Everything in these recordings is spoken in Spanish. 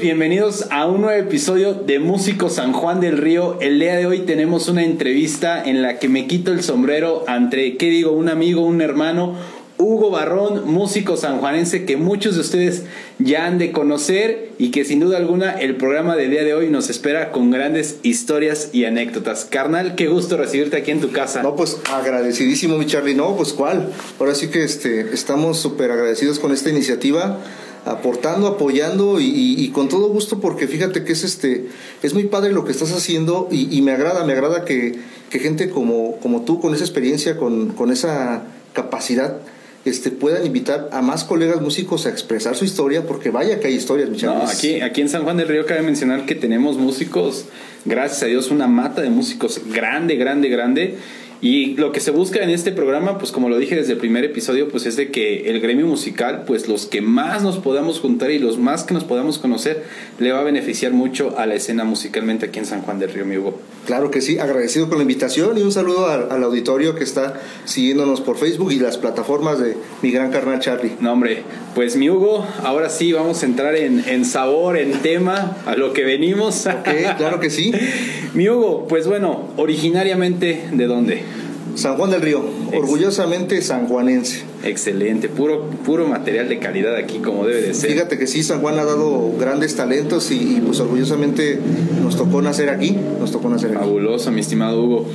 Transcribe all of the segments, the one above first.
Bienvenidos a un nuevo episodio de Músico San Juan del Río. El día de hoy tenemos una entrevista en la que me quito el sombrero entre, ¿qué digo? Un amigo, un hermano, Hugo Barrón, músico sanjuanense que muchos de ustedes ya han de conocer y que sin duda alguna el programa del día de hoy nos espera con grandes historias y anécdotas. Carnal, qué gusto recibirte aquí en tu casa. No, pues agradecidísimo, mi Charlie. No, pues cuál. Ahora sí que este, estamos súper agradecidos con esta iniciativa aportando, apoyando y, con todo gusto porque fíjate que es este es muy padre lo que estás haciendo y, me agrada, me agrada que, que, gente como, como tú con esa experiencia, con, con esa capacidad este, puedan invitar a más colegas músicos a expresar su historia, porque vaya que hay historias, no, aquí, aquí en San Juan del Río cabe mencionar que tenemos músicos, gracias a Dios, una mata de músicos grande, grande, grande y lo que se busca en este programa, pues como lo dije desde el primer episodio, pues es de que el gremio musical, pues los que más nos podamos juntar y los más que nos podamos conocer, le va a beneficiar mucho a la escena musicalmente aquí en San Juan del Río, mi Hugo. Claro que sí, agradecido con la invitación y un saludo al, auditorio que está siguiéndonos por Facebook y las plataformas de mi gran carnal Charlie. No, hombre, pues mi Hugo, ahora sí vamos a entrar en, en sabor, en tema, a lo que venimos. Ok, claro que sí. mi Hugo, pues bueno, originariamente, ¿de dónde? San Juan del Río, orgullosamente sanjuanense. Excelente, puro, puro material de calidad aquí como debe de ser. Fíjate que sí, San Juan ha dado grandes talentos y, pues orgullosamente nos tocó nacer aquí, nos tocó nacer aquí. Fabuloso, mi estimado Hugo.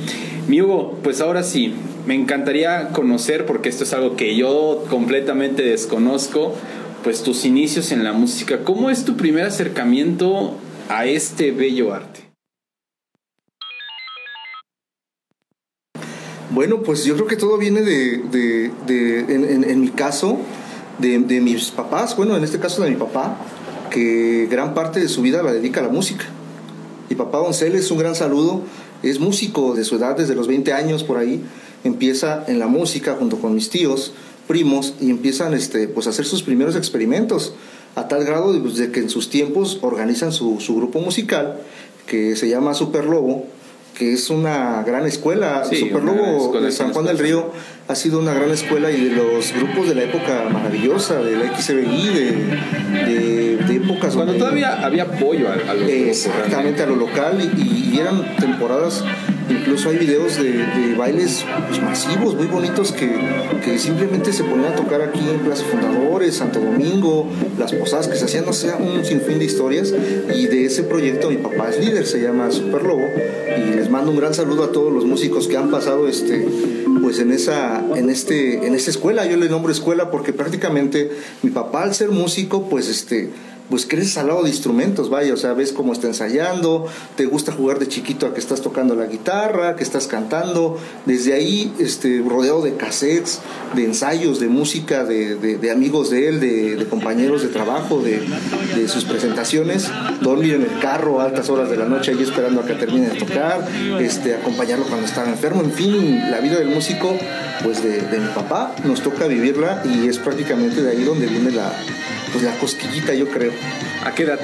Mi Hugo, pues ahora sí, me encantaría conocer, porque esto es algo que yo completamente desconozco, pues tus inicios en la música. ¿Cómo es tu primer acercamiento a este bello arte? Bueno, pues yo creo que todo viene de, en, mi caso, de, mis papás, bueno, en este caso de mi papá, que gran parte de su vida la dedica a la música. Mi papá es un gran saludo, es músico de su edad, desde los 20 años por ahí, empieza en la música junto con mis tíos, primos, y empiezan este, pues, a hacer sus primeros experimentos, a tal grado de, pues, que en sus tiempos organizan su, su grupo musical, que se llama Super Lobo, que es una gran escuela. Superlobo de San Juan del Río ha sido una gran escuela y de los grupos de la época maravillosa, de la XBI, de, de, épocas. Cuando todavía había apoyo a, lo Exactamente, a lo local y, y eran temporadas Incluso hay videos de, bailes pues, masivos, muy bonitos, que, simplemente se ponían a tocar aquí en Plaza Fundadores, Santo Domingo, las posadas que se hacían, no sé, un sinfín de historias. Y de ese proyecto mi papá es líder, se llama Super Lobo. Y les mando un gran saludo a todos los músicos que han pasado este, pues en esa, en este, en esta escuela. Yo le nombro escuela porque prácticamente mi papá al ser músico, pues este pues creces al lado de instrumentos, vaya, o sea, ves cómo está ensayando, te gusta jugar de chiquito a que estás tocando la guitarra, que estás cantando, desde ahí este, rodeado de cassettes, de ensayos, de música, de, de, amigos de él, de, compañeros de trabajo, de, sus presentaciones, dormir en el carro a altas horas de la noche ahí esperando a que termine de tocar, este, acompañarlo cuando estaba enfermo, en fin, la vida del músico, pues de, de mi papá, nos toca vivirla y es prácticamente de ahí donde viene la pues la cosquillita, yo creo. ¿A qué edad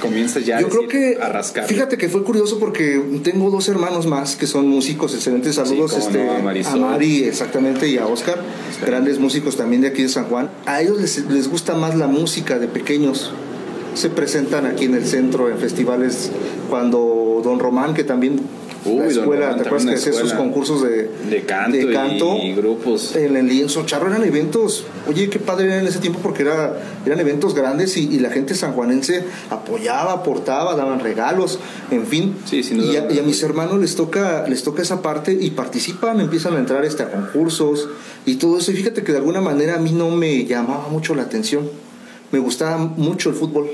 comienzas ya yo creo que, a rascar? Fíjate que fue curioso porque tengo dos hermanos más que son músicos, excelentes saludos este, a Mari, exactamente, y a Oscar, grandes músicos también de aquí de San Juan. A ellos les, les gusta más la música de pequeños se presentan aquí en el centro en festivales cuando Don Román, que también la escuela, ¿te acuerdas que hacía sus concursos de, de canto, y, grupos? En el lienzo charro eran eventos, oye, qué padre era en ese tiempo porque era, eran eventos grandes y, la gente sanjuanense apoyaba, aportaba, daban regalos, en fin. Sí, y, a, mis hermanos les toca, les toca esa parte y participan, empiezan a entrar este, a concursos y todo eso. Y fíjate que de alguna manera a mí no me llamaba mucho la atención. Me gustaba mucho el fútbol.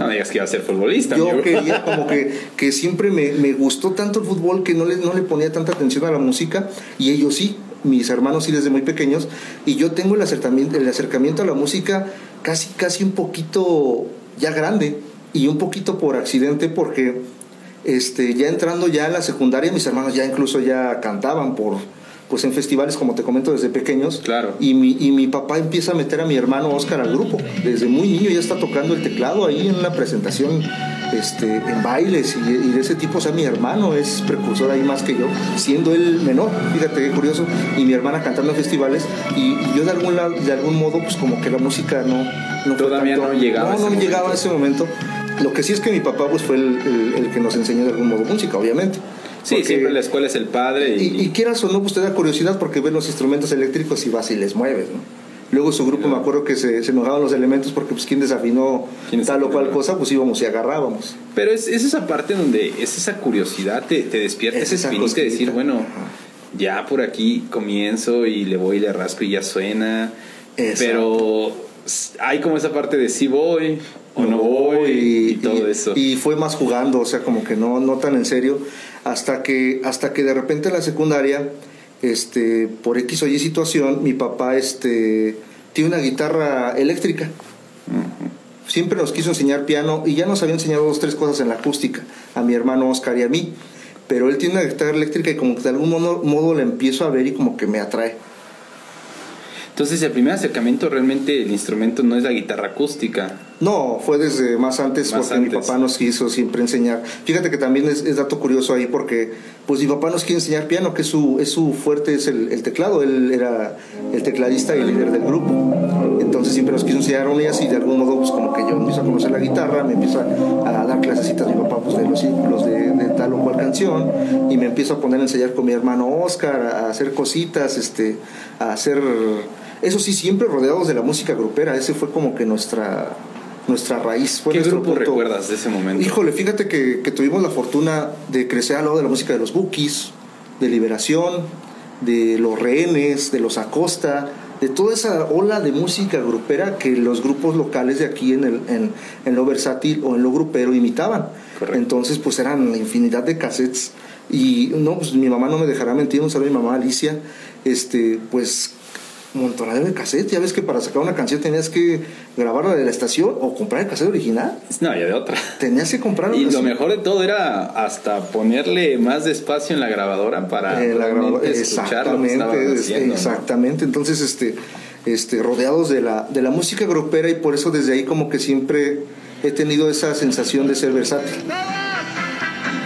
No digas que iba a ser futbolista. Yo quería como que, que siempre me, me, gustó tanto el fútbol que no le, no le ponía tanta atención a la música y ellos sí, mis hermanos sí desde muy pequeños y yo tengo el acercamiento, el acercamiento a la música casi, casi un poquito ya grande y un poquito por accidente porque este, ya entrando ya a la secundaria mis hermanos ya incluso ya cantaban por pues en festivales, como te comento, desde pequeños. Claro. Y mi, y mi papá empieza a meter a mi hermano Oscar al grupo. Desde muy niño ya está tocando el teclado ahí en una presentación este, en bailes y, y, de ese tipo. O sea, mi hermano es precursor ahí más que yo, siendo él menor, fíjate qué curioso, y mi hermana cantando en festivales. Y, yo de algún, lado, de algún modo, pues como que la música no... no Todavía no llegaba. No, no llegaba a ese momento. Lo que sí es que mi papá pues fue el, el, el que nos enseñó de algún modo música, obviamente. Sí, porque, siempre la escuela es el padre. Y... Y, y, quieras o no, pues te da curiosidad porque ves los instrumentos eléctricos y vas y les mueves, ¿no? Luego su grupo, me acuerdo que se, se, enojaban los elementos porque pues quien desafinó ¿Quién tal o cual cosa, pues íbamos y agarrábamos. Pero es, es esa parte donde es esa curiosidad, te, te despierta es ese espíritu de decir, bueno, Ajá. ya por aquí comienzo y le voy y le rasco y ya suena. Exacto. Pero hay como esa parte de sí voy o no, no voy y, y todo y, eso. Y fue más jugando, o sea, como que no, no tan en serio, hasta que, hasta que de repente en la secundaria este, por X o Y situación, mi papá este, tiene una guitarra eléctrica. Uh -huh. Siempre nos quiso enseñar piano y ya nos había enseñado dos, tres cosas en la acústica, a mi hermano Oscar y a mí. Pero él tiene una guitarra eléctrica y como que de algún modo, modo la empiezo a ver y como que me atrae. Entonces, el primer acercamiento realmente el instrumento no es la guitarra acústica. No, fue desde más antes más porque antes. mi papá nos quiso siempre enseñar. Fíjate que también es, es, dato curioso ahí porque pues mi papá nos quiere enseñar piano, que es su, es su fuerte es el, el teclado. Él era el tecladista y el líder del grupo. Entonces siempre nos quiso enseñar armonías y de algún modo pues como que yo empiezo a conocer la guitarra, me empiezo a, dar clasecitas mi papá pues de los círculos de, de, tal o cual canción y me empiezo a poner a ensayar con mi hermano Oscar, a hacer cositas, este, a hacer eso sí, siempre rodeados de la música grupera. Ese fue como que nuestra, nuestra raíz. Fue ¿Qué nuestro grupo punto. recuerdas de ese momento? Híjole, fíjate que, que, tuvimos la fortuna de crecer al lado de la música de los Bookies, de Liberación, de los Rehenes, de los Acosta, de toda esa ola de música grupera que los grupos locales de aquí en, el, en, en lo versátil o en lo grupero imitaban. Correcto. Entonces, pues eran infinidad de cassettes. Y no, pues mi mamá no me dejará mentir, un saludo a mi mamá Alicia, este, pues montonadero de cassette. Ya ves que para sacar una canción tenías que grabarla de la estación o comprar el cassette original. No, ya de otra. Tenías que comprar Y lo mejor de todo era hasta ponerle más espacio en la grabadora para eh, la grabadora, escuchar lo que haciendo, Exactamente. ¿no? Entonces, este, este, rodeados de la, de la música grupera y por eso desde ahí como que siempre he tenido esa sensación de ser versátil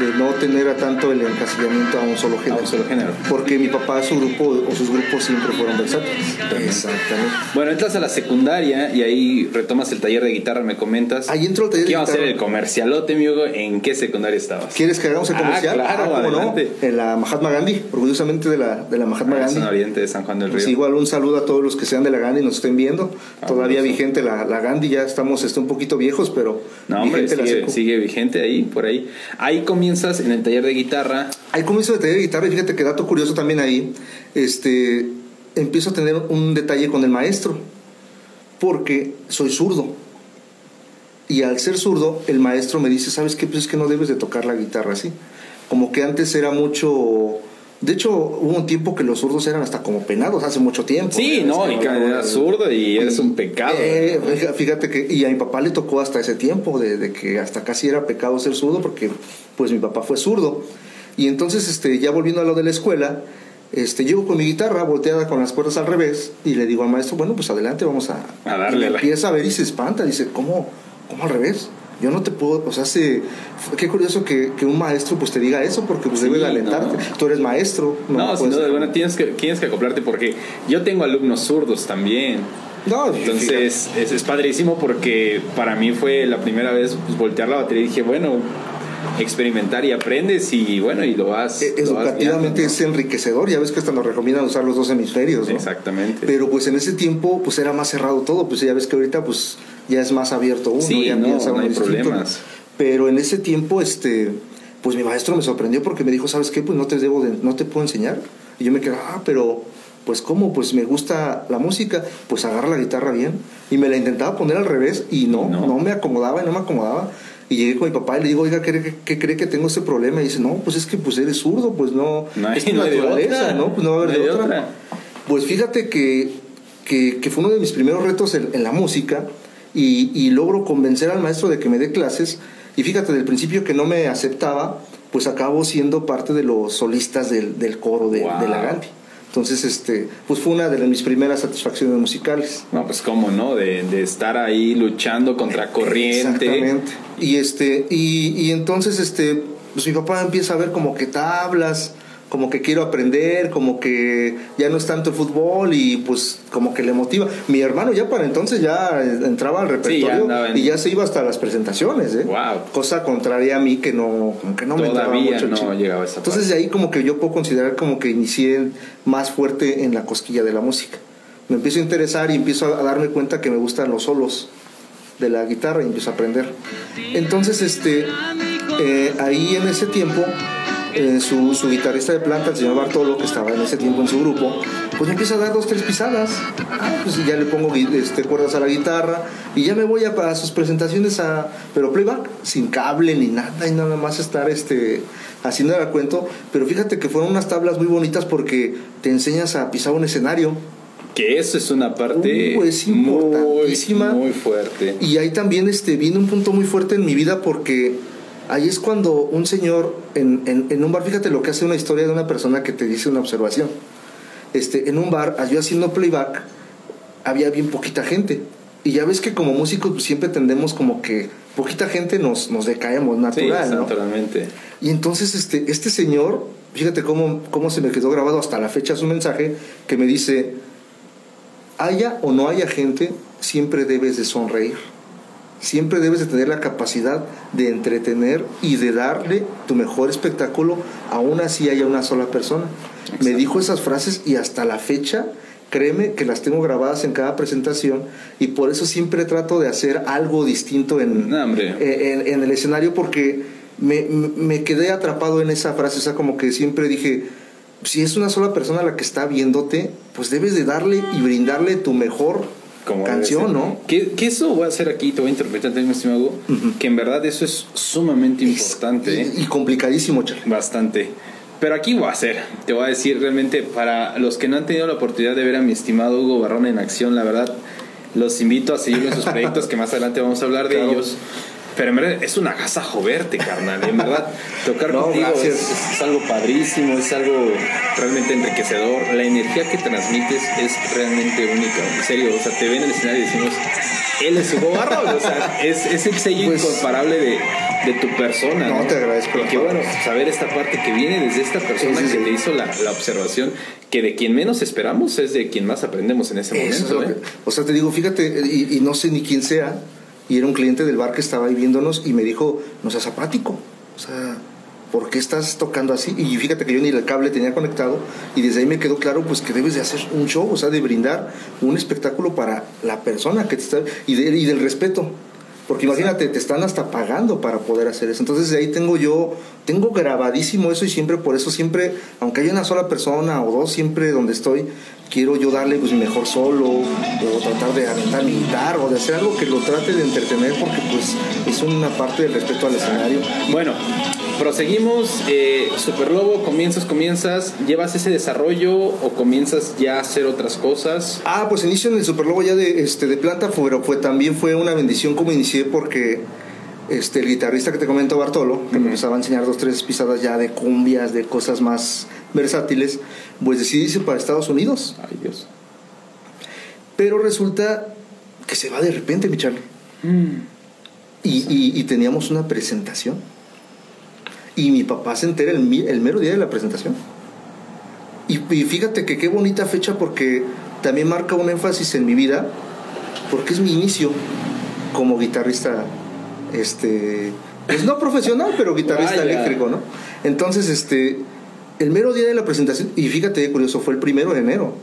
de no tener a tanto el encasillamiento a un solo género. A un solo género. Porque mi papá, su grupo o sus grupos siempre fueron versátiles. Exactamente. Bueno, entras a la secundaria y ahí retomas el taller de guitarra, me comentas. Ahí entro al taller de guitarra. ¿Qué iba a ser el comercialote, amigo? ¿En qué secundaria estabas? ¿Quieres que hagamos el comercial? Ah, claro, ah, adelante. No? En la Mahatma Gandhi, orgullosamente de la, de la Mahatma ah, Gandhi. En Oriente de San Juan del Río. Pues igual un saludo a todos los que sean de la Gandhi y nos estén viendo. Ah, Todavía bueno, vigente la, la, Gandhi, ya estamos este, un poquito viejos, pero. No, hombre, sigue, sigue vigente ahí, por ahí. Ahí comienzas en el taller de guitarra. Ahí comienzo de taller de guitarra y fíjate que dato curioso también ahí, este, empiezo a tener un detalle con el maestro, porque soy zurdo. Y al ser zurdo, el maestro me dice, ¿sabes qué? Pues es que no debes de tocar la guitarra así. Como que antes era mucho... De hecho, hubo un tiempo que los zurdos eran hasta como penados, hace mucho tiempo. Sí, no, y que eras zurdo y eres un pecado. Eh, fíjate que, y a mi papá le tocó hasta ese tiempo, de, de, que hasta casi era pecado ser zurdo, porque pues mi papá fue zurdo. Y entonces, este, ya volviendo a lo de la escuela, este, llego con mi guitarra volteada con las cuerdas al revés y le digo al maestro, bueno, pues adelante, vamos a... A darle. Y empieza a ver y se espanta, dice, ¿cómo, cómo al revés? Yo no te puedo, o sea, se, qué curioso que, que, un maestro pues te diga eso porque pues sí, debe de alentarte. No. Tú eres maestro. No, no sin duda alguna tienes que, tienes que acoplarte porque yo tengo alumnos zurdos también. No, Entonces es, es, padrísimo porque para mí fue la primera vez pues, voltear la batería y dije, bueno, experimentar y aprendes y bueno, y lo vas. Educativamente lo vas es enriquecedor, ya ves que hasta nos recomiendan usar los dos hemisferios. ¿no? Exactamente. Pero pues en ese tiempo pues era más cerrado todo, pues ya ves que ahorita pues ya es más abierto uno, sí, ya no, piensa no hay distinto. problemas. Pero en ese tiempo, este, pues mi maestro me sorprendió porque me dijo, ¿sabes qué? Pues no te debo de, no te puedo enseñar. Y yo me quedé, ah, pero pues cómo, pues me gusta la música, pues agarra la guitarra bien. Y me la intentaba poner al revés y no, no, no me acomodaba y no me acomodaba. Y llegué con mi papá y le digo, oiga, ¿qué, qué, qué cree que tengo ese problema? Y dice, no, pues es que pues eres zurdo, pues no, no hay, es tu no naturaleza, otra, ¿no? Pues no va a haber no de otra. otra. Pues fíjate que, que, que, fue uno de mis primeros retos en, en la música y, y, logro convencer al maestro de que me dé clases. Y fíjate, del principio que no me aceptaba, pues acabo siendo parte de los solistas del, del coro de, wow. de la Gandhi. Entonces, este, pues fue una de mis primeras satisfacciones musicales. No, pues cómo, ¿no? De, de estar ahí luchando contra corriente. Exactamente. Y este, y, y entonces, este, pues mi papá empieza a ver como que tablas, como que quiero aprender, como que ya no es tanto el fútbol y pues como que le motiva. Mi hermano ya para entonces ya entraba al repertorio y ya se iba hasta las presentaciones, ¿eh? Wow. Cosa contraria a mí que no, como que no me entraba mucho. no chico. llegaba a esa Entonces de ahí como que yo puedo considerar como que inicié más fuerte en la cosquilla de la música. Me empiezo a interesar y empiezo a darme cuenta que me gustan los solos de la guitarra y empiezo a aprender. Entonces, este, eh, ahí en ese tiempo eh, su, su, guitarrista de planta, el señor Bartolo, que estaba en ese tiempo en su grupo, pues empieza a dar dos, tres pisadas. Ah, pues ya le pongo este, cuerdas a la guitarra y ya me voy a, a sus presentaciones a. Pero playback, sin cable ni nada, y nada más estar este, haciendo el cuento. Pero fíjate que fueron unas tablas muy bonitas porque te enseñas a pisar un escenario. Que eso es una parte uh, es importantísima. Muy, muy fuerte. Y ahí también este, viene un punto muy fuerte en mi vida porque Ahí es cuando un señor en, en, en, un bar, fíjate lo que hace una historia de una persona que te dice una observación. Este, en un bar, yo haciendo playback, había bien poquita gente. Y ya ves que como músicos pues, siempre tendemos como que poquita gente nos, nos decaemos natural, sí, ¿no? naturalmente. Y entonces este, este señor, fíjate cómo, cómo se me quedó grabado hasta la fecha su mensaje, que me dice, haya o no haya gente, siempre debes de sonreír siempre debes de tener la capacidad de entretener y de darle tu mejor espectáculo, aún así haya una sola persona. Exacto. Me dijo esas frases y hasta la fecha, créeme que las tengo grabadas en cada presentación y por eso siempre trato de hacer algo distinto en, no, en, en, en, el escenario porque me, me quedé atrapado en esa frase, o sea, como que siempre dije, si es una sola persona la que está viéndote, pues debes de darle y brindarle tu mejor como canción, ¿no? Que, que, eso voy a hacer aquí, te voy a interpretar, mi estimado, uh -huh. que en verdad eso es sumamente importante. Es, y, y, complicadísimo, Charlie. Bastante. Pero aquí voy a hacer, te voy a decir realmente, para los que no han tenido la oportunidad de ver a mi estimado Hugo Barrón en acción, la verdad, los invito a seguir en sus proyectos, que más adelante vamos a hablar de claro. ellos. Pero en verdad es un agasajo verte, carnal. En verdad, tocar no, contigo es, es, algo padrísimo, es algo realmente enriquecedor. La energía que transmites es realmente única. En serio, o sea, te ven en el escenario y decimos, él es Hugo Barro. o sea, es, es el sello pues, incomparable de, de, tu persona. No, ¿no? te agradezco. Y que bueno, saber esta parte que viene desde esta persona sí, sí, que te hizo la, la, observación, que de quien menos esperamos es de quien más aprendemos en ese momento. Es ¿eh? que, o sea, te digo, fíjate, y, y no sé ni quién sea y era un cliente del bar que estaba ahí viéndonos y me dijo, no seas apático, o sea, ¿por qué estás tocando así? Y fíjate que yo ni el cable tenía conectado y desde ahí me quedó claro pues que debes de hacer un show, o sea, de brindar un espectáculo para la persona que te está y, de, y del respeto. Porque imagínate, te están hasta pagando para poder hacer eso. Entonces de ahí tengo yo, tengo grabadísimo eso y siempre, por eso siempre, aunque haya una sola persona o dos, siempre donde estoy, quiero yo darle pues mejor solo o tratar de aventar mi guitarra o de hacer algo que lo trate de entretener porque pues es una parte del respeto al escenario. Bueno, proseguimos. Eh, Super Lobo, comienzas, comienzas, ¿llevas ese desarrollo o comienzas ya a hacer otras cosas? Ah, pues inicio en el Super Lobo ya de, este, de planta, pero fue, también fue una bendición como inicié porque este, el guitarrista que te comento, Bartolo, que uh -huh. me empezaba a enseñar dos, tres pisadas ya de cumbias, de cosas más versátiles, pues decidí irse para Estados Unidos. Ay, Dios. Pero resulta que se va de repente, mi Charlie. Mm. Y, y, y, teníamos una presentación. Y mi papá se entera el, el mero día de la presentación. Y, y, fíjate que qué bonita fecha porque también marca un énfasis en mi vida, porque es mi inicio como guitarrista, este, pues no profesional, pero guitarrista Vaya. eléctrico, ¿no? Entonces, este, el mero día de la presentación, y fíjate, curioso, fue el primero de enero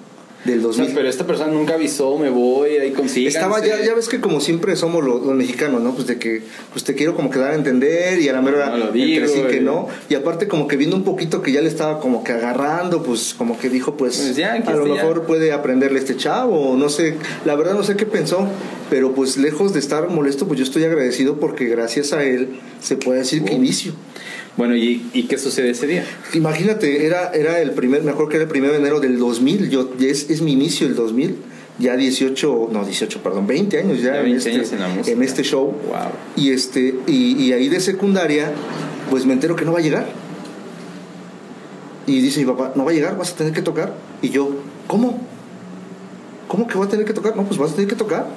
del 2000. O sea, pero esta persona nunca avisó, me voy, ahí consigo. Estaba ya, ya ves que como siempre somos los, los, mexicanos, ¿no? Pues de que pues te quiero como que dar a entender y a la mera no lo digo, sí que no. Y aparte como que viendo un poquito que ya le estaba como que agarrando, pues como que dijo, pues, pues ya, a lo mejor ya. puede aprenderle este chavo, no sé, la verdad no sé qué pensó, pero pues lejos de estar molesto, pues yo estoy agradecido porque gracias a él se puede decir oh. que inicio. Bueno, ¿y, ¿y, qué sucede ese día? Imagínate, era, era el primer, me acuerdo que era el primero de enero del 2000, yo, es, es mi inicio el 2000, ya 18, no 18, perdón, 20 años ya, ya 20 en, este, años en, la música. en este show. Wow. Y, este, y, y ahí de secundaria, pues me entero que no va a llegar. Y dice mi papá, no va a llegar, vas a tener que tocar. Y yo, ¿cómo? ¿Cómo que voy a tener que tocar? No, pues vas a tener que tocar.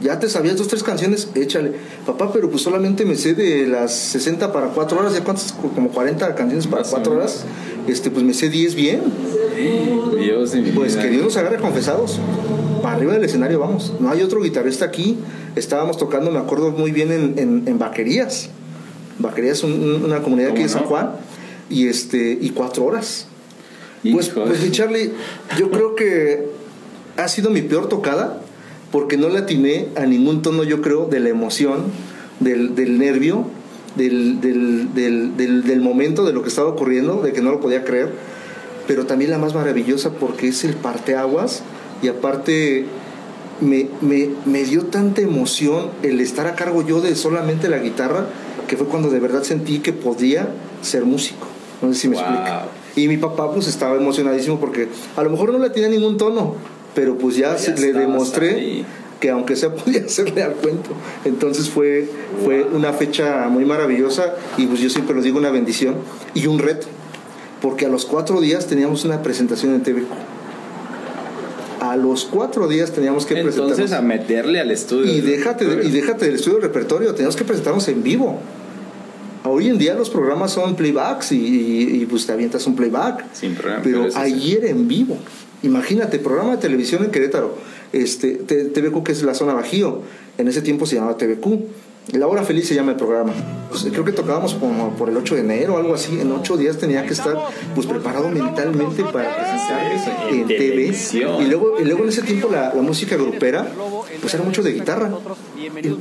Ya te sabías dos, tres canciones, échale. Papá, pero pues solamente me sé de las 60 para 4 horas, ¿ya cuántas? Como 40 canciones para 4 horas. Este, pues me sé 10 bien. Dios de mi Pues vida. que Dios nos agarre confesados. Para arriba del escenario vamos. No hay otro guitarrista aquí. Estábamos tocando, me acuerdo muy bien, en, en, en Vaquerías. Vaquerías es un- un- una comunidad aquí ¿Cómo de San no? Juan. Y, este, y cuatro horas. Pues, pues Charlie, yo creo que ha sido mi peor tocada porque no le atiné a ningún tono, yo creo, de la emoción, del, del nervio, del, del, del, del, del momento de lo que estaba ocurriendo, de que no lo podía creer, pero también la más maravillosa porque es el parteaguas y aparte me, me, me dio tanta emoción el estar a cargo yo de solamente la guitarra que fue cuando de verdad sentí que podía ser músico. No sé si me Wow. explica. Y mi papá pues estaba emocionadísimo porque a lo mejor no le tenía ningún tono, pero pues ya, Ya se- le demostré ahí. que aunque sea podía hacerle al cuento. Entonces fue, fue una fecha muy maravillosa y pues yo siempre lo digo una bendición y un reto. Porque a los cuatro días teníamos una presentación en TV. A los cuatro días teníamos que Entonces presentarnos. a meterle al estudio. Y déjate, de- y déjate del estudio de repertorio, teníamos que presentarnos en vivo. Hoy en día los programas son playbacks y, y- y, pues te avientas un playback. Sin problema. Pero ayer en vivo. Imagínate, programa de televisión en Querétaro. Este, TVQ, que es la zona Bajío. En ese tiempo se llamaba TVQ. La hora feliz se llama el programa. Pues, creo que tocábamos como por el 8 de enero o algo así. En ocho días tenía que estar pues preparado mentalmente para presentarme En en TV. televisión. Y luego, y luego en ese tiempo la, la música grupera pues era mucho de guitarra.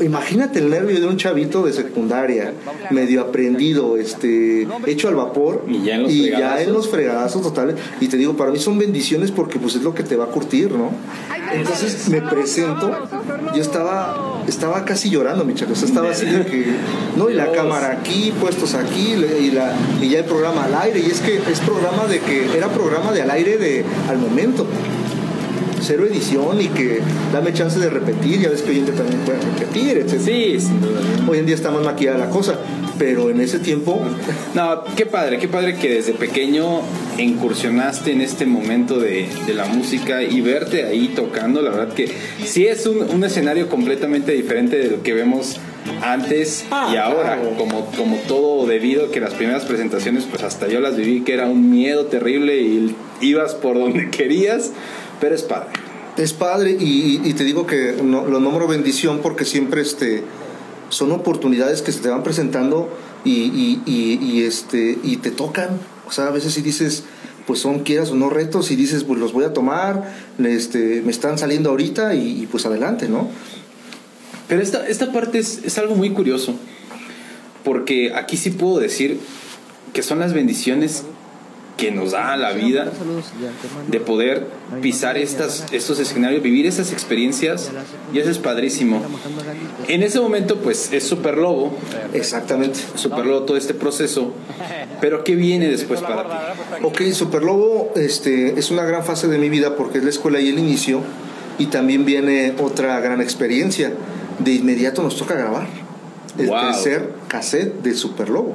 Imagínate el nervio de un chavito de secundaria, medio aprendido, este, hecho al vapor Y ya en los y ya fregadazos. en los fregadazos totales. Y te digo, para mí son bendiciones porque pues es lo que te va a curtir, ¿no? Entonces me presento, yo estaba, estaba casi llorando, mi chaco, o sea, estaba así de que, no, y la Dios. cámara aquí, puestos aquí, y, la, y ya el programa al aire, y es que es programa de que, era programa de al aire de al momento cero edición y que dame chance de repetir, ya ves que hoy en día también pueden repetir, etc. Sí, sin duda. Hoy en día está más maquillada la cosa, pero en ese tiempo, No, qué padre, qué padre que desde pequeño incursionaste en este momento de, de la música y verte ahí tocando, la verdad que sí es un, un escenario completamente diferente de lo que vemos antes Ah, y ahora, claro. como, como todo debido a que las primeras presentaciones pues hasta yo las viví que era un miedo terrible y ibas por donde querías, pero es padre. es padre y, y te digo que no- lo nombro bendición porque siempre este, son oportunidades que se te van presentando y, y- y- y, este, y te tocan. O sea, a veces si dices, pues son quieras o no retos y dices, pues los voy a tomar, este, me están saliendo ahorita y, y pues adelante, ¿no? Pero esta, esta parte es, es algo muy curioso, porque aquí sí puedo decir que son las bendiciones que nos da la vida de poder pisar estas, estos escenarios, vivir esas experiencias, y eso es padrísimo. En ese momento, pues es Super Lobo, Exactamente. Super Lobo todo este proceso, pero ¿qué viene después para ti? Ok, Superlobo este, es una gran fase de mi vida porque es la escuela y el inicio y también viene otra gran experiencia. De inmediato nos toca grabar el Wow. tercer cassette de Superlobo.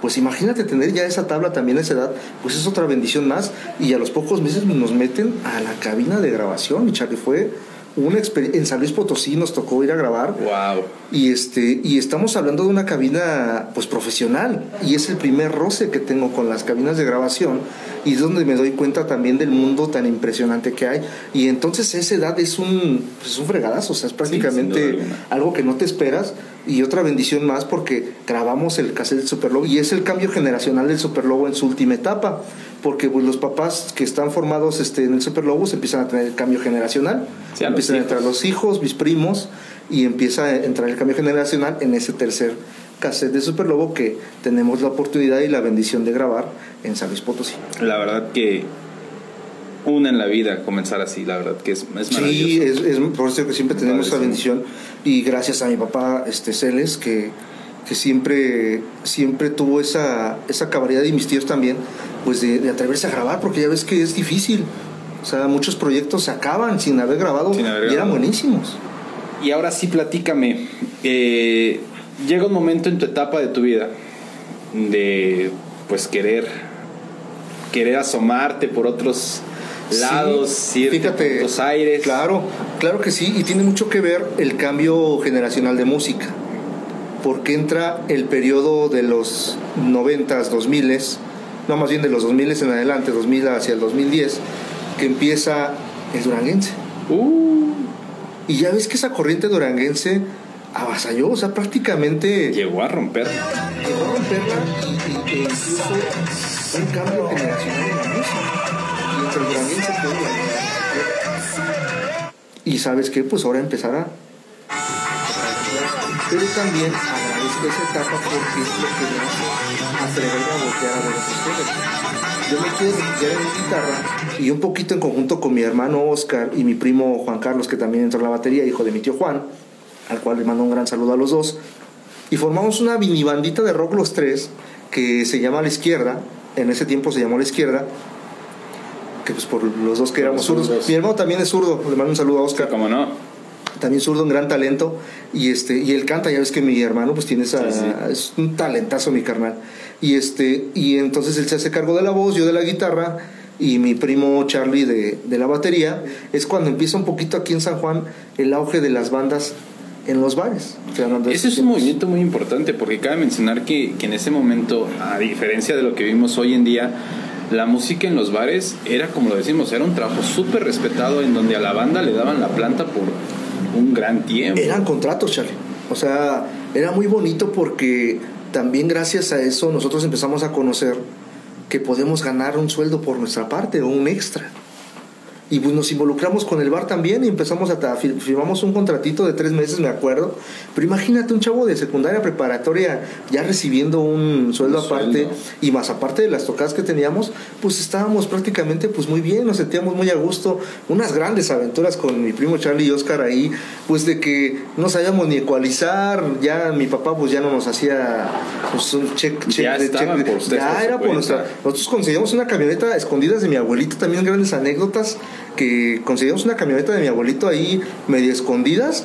Pues imagínate tener ya esa tabla también a esa edad, pues es otra bendición más. Y a los pocos meses nos meten a la cabina de grabación, mi Charlie, fue una experiencia, en San Luis Potosí nos tocó ir a grabar. Wow. y este y estamos hablando de una cabina pues profesional. Y es el primer roce que tengo con las cabinas de grabación y es donde me doy cuenta también del mundo tan impresionante que hay. Y entonces esa edad es un pues, es un fregadazo. O sea es prácticamente algo que no te esperas y otra bendición más porque grabamos el cassette del Superlobo y es el cambio generacional del Superlobo en su última etapa porque pues, los papás que están formados este, en el Superlobo se empiezan a tener el cambio generacional Sí, a empiezan a entrar los hijos, mis primos y empieza a entrar el cambio generacional en ese tercer cassette de Superlobo que tenemos la oportunidad y la bendición de grabar en San Luis Potosí. La verdad que una en la vida comenzar así, la verdad que es, es Sí, maravilloso. es, es por eso que siempre tenemos esa bendición y gracias a mi papá este Celes que, que siempre siempre tuvo esa esa cabalidad y mis tíos también pues de, de atreverse a grabar porque ya ves que es difícil. O sea, muchos proyectos se acaban sin haber grabado Sin haber y eran buenísimos. Y ahora sí, platícame. eh, llega un momento en tu etapa de tu vida de, pues, querer, querer asomarte por otros lados, Sí, fíjate, aires. Claro, claro que sí, y tiene mucho que ver el cambio generacional de música. Porque entra el periodo de los 90s, 2000 no más bien de los 2000 en adelante, 2000 hacia el 2010, que empieza el duranguense. Uh. Y ya ves que esa corriente duranguense avasalló, o sea, prácticamente... Llegó a romperla. Llegó a romperla y, e incluso un cambio generacional en la música. Y sabes qué, pues ahora empezará. Pero también agradezco esa etapa porque es lo que me hace atrever a voltear a ver géneros. Yo me quiero refugiar en mi guitarra y un poquito en conjunto con mi hermano Oscar y mi primo Juan Carlos, que también entró en la batería, hijo de mi tío Juan, al cual le mando un gran saludo a los dos. Y formamos una mini bandita de rock los tres que se llama La Izquierda. En ese tiempo se llamó La Izquierda. Que pues por los dos que éramos zurdos. Mi hermano también es zurdo. Le mando un saludo a Oscar. ¿Cómo no? también zurdo, un gran talento, y este, y él canta, ya ves que mi hermano pues tiene esa, es un talentazo mi carnal, y este, y entonces él se hace cargo de la voz, yo de la guitarra, y mi primo Charlie de, de la batería, es cuando empieza un poquito aquí en San Juan el auge de las bandas en los bares. Ese es un movimiento muy importante porque cabe mencionar que, que, en ese momento, a diferencia de lo que vimos hoy en día, la música en los bares era, como lo decimos, era un trabajo súper respetado en donde a la banda le daban la planta por un gran tiempo. Eran contratos, Charlie. O sea, era muy bonito porque también gracias a eso nosotros empezamos a conocer que podemos ganar un sueldo por nuestra parte o un extra. Y pues nos involucramos con el bar también y empezamos a firmamos un contratito de tres meses, me acuerdo. Pero imagínate un chavo de secundaria preparatoria ya recibiendo un sueldo aparte y más aparte de las tocadas que teníamos, pues estábamos prácticamente pues muy bien, nos sentíamos muy a gusto. Unas grandes aventuras con mi primo Charlie y Oscar ahí, pues de que no sabíamos ni ecualizar, ya mi papá pues ya no nos hacía pues, un check, check ya de check, por ya era por nuestra. Nosotros conseguíamos una camioneta escondidas de mi abuelito, también grandes anécdotas que conseguimos una camioneta de mi abuelito ahí medio escondidas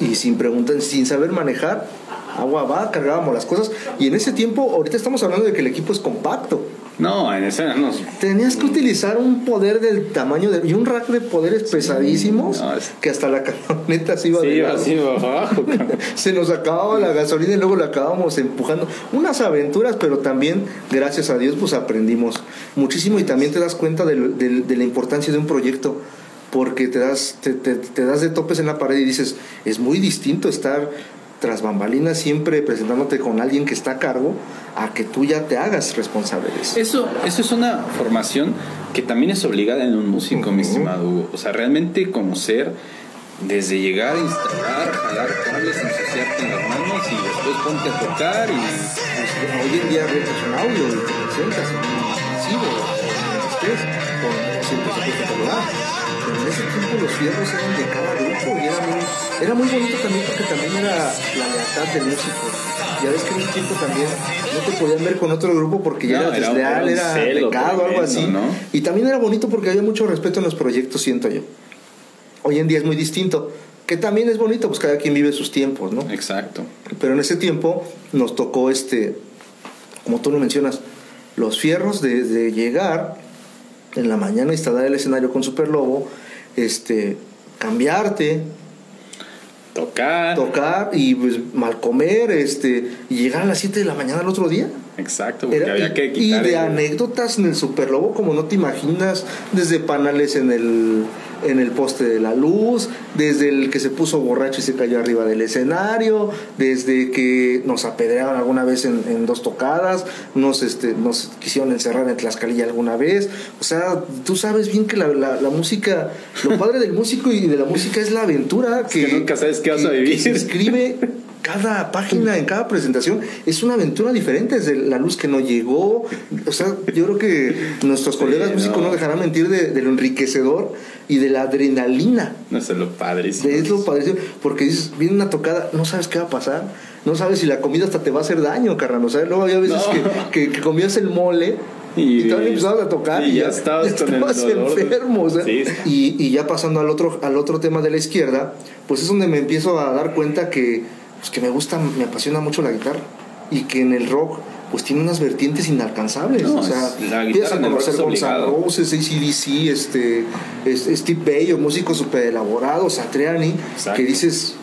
y sin preguntar, sin saber manejar, agua va, cargábamos las cosas y en ese tiempo, ahorita estamos hablando de que el equipo es compacto. No, en ese no. Tenías que utilizar un poder del tamaño de, y un rack de poderes pesadísimos que hasta la camioneta se iba sí, de así abajo. se nos acababa la gasolina y luego la acabábamos empujando. Unas aventuras, pero también, gracias a Dios, pues aprendimos muchísimo y también te das cuenta de, de la importancia de un proyecto porque te das, te, te, te, das de topes en la pared y dices, es muy distinto estar tras bambalinas siempre presentándote con alguien que está a cargo a que tú ya te hagas responsable de eso. Eso, eso es una formación que también es obligada en un músico, mi estimado Hugo. O sea, realmente conocer desde llegar, instalar, jalar cables, ensuciarte en las manos y después ponte a tocar y... Pues, hoy en día rentas un audio y te presentas en un masivo con pero en ese tiempo los fierros eran de cada grupo y era muy, era muy bonito también porque también era la lealtad del músico. Ya ves que en ese tiempo también no te podían ver con otro grupo porque ya era desleal, era, pecado, algo así. Y también era bonito porque había mucho respeto en los proyectos, siento yo. Hoy en día es muy distinto que también es bonito, pues cada quien vive sus tiempos, ¿no? Exacto. Pero en ese tiempo nos tocó este, como tú lo mencionas, los fierros de, de llegar en la mañana instalar el escenario con Super Lobo, este, cambiarte, tocar, tocar y pues mal comer, este, y llegar a las 7 de la mañana al otro día. Exacto, porque había que quitar Y de anécdotas en el Super Lobo como no te imaginas, desde panales en el en el poste de la luz, desde el que se puso borracho y se cayó arriba del escenario, desde que nos apedreaban alguna vez en, dos tocadas, nos, este, nos quisieron encerrar en Tlaxcalilla alguna vez. O sea, tú sabes bien que la, la, música, lo padre del músico y de la música es la aventura. Que, nunca sabes qué vas a vivir. se escribe cada página, en cada presentación, es una aventura diferente, desde la luz que no llegó. O sea, yo creo que nuestros colegas músicos no. dejarán mentir de, lo enriquecedor y de la adrenalina. No es lo padrísimo. Es lo padrísimo, porque dices, viene una tocada, no sabes qué va a pasar, no sabes si la comida hasta te va a hacer daño, carnal. O sea, luego había veces que, que, comías el mole y, y también empezabas a tocar y, ya, estabas, con el enfermo. y, y ya pasando al otro, al otro tema de la izquierda, pues es donde me empiezo a dar cuenta que pues que me gusta, me apasiona mucho la guitarra y que en el rock pues tiene unas vertientes inalcanzables. No, o sea, empiezas a conocer obligado. Roses, ACDC, este, es- Steve Bay, o músicos súper elaborados, Satriani, Exacto. que dices,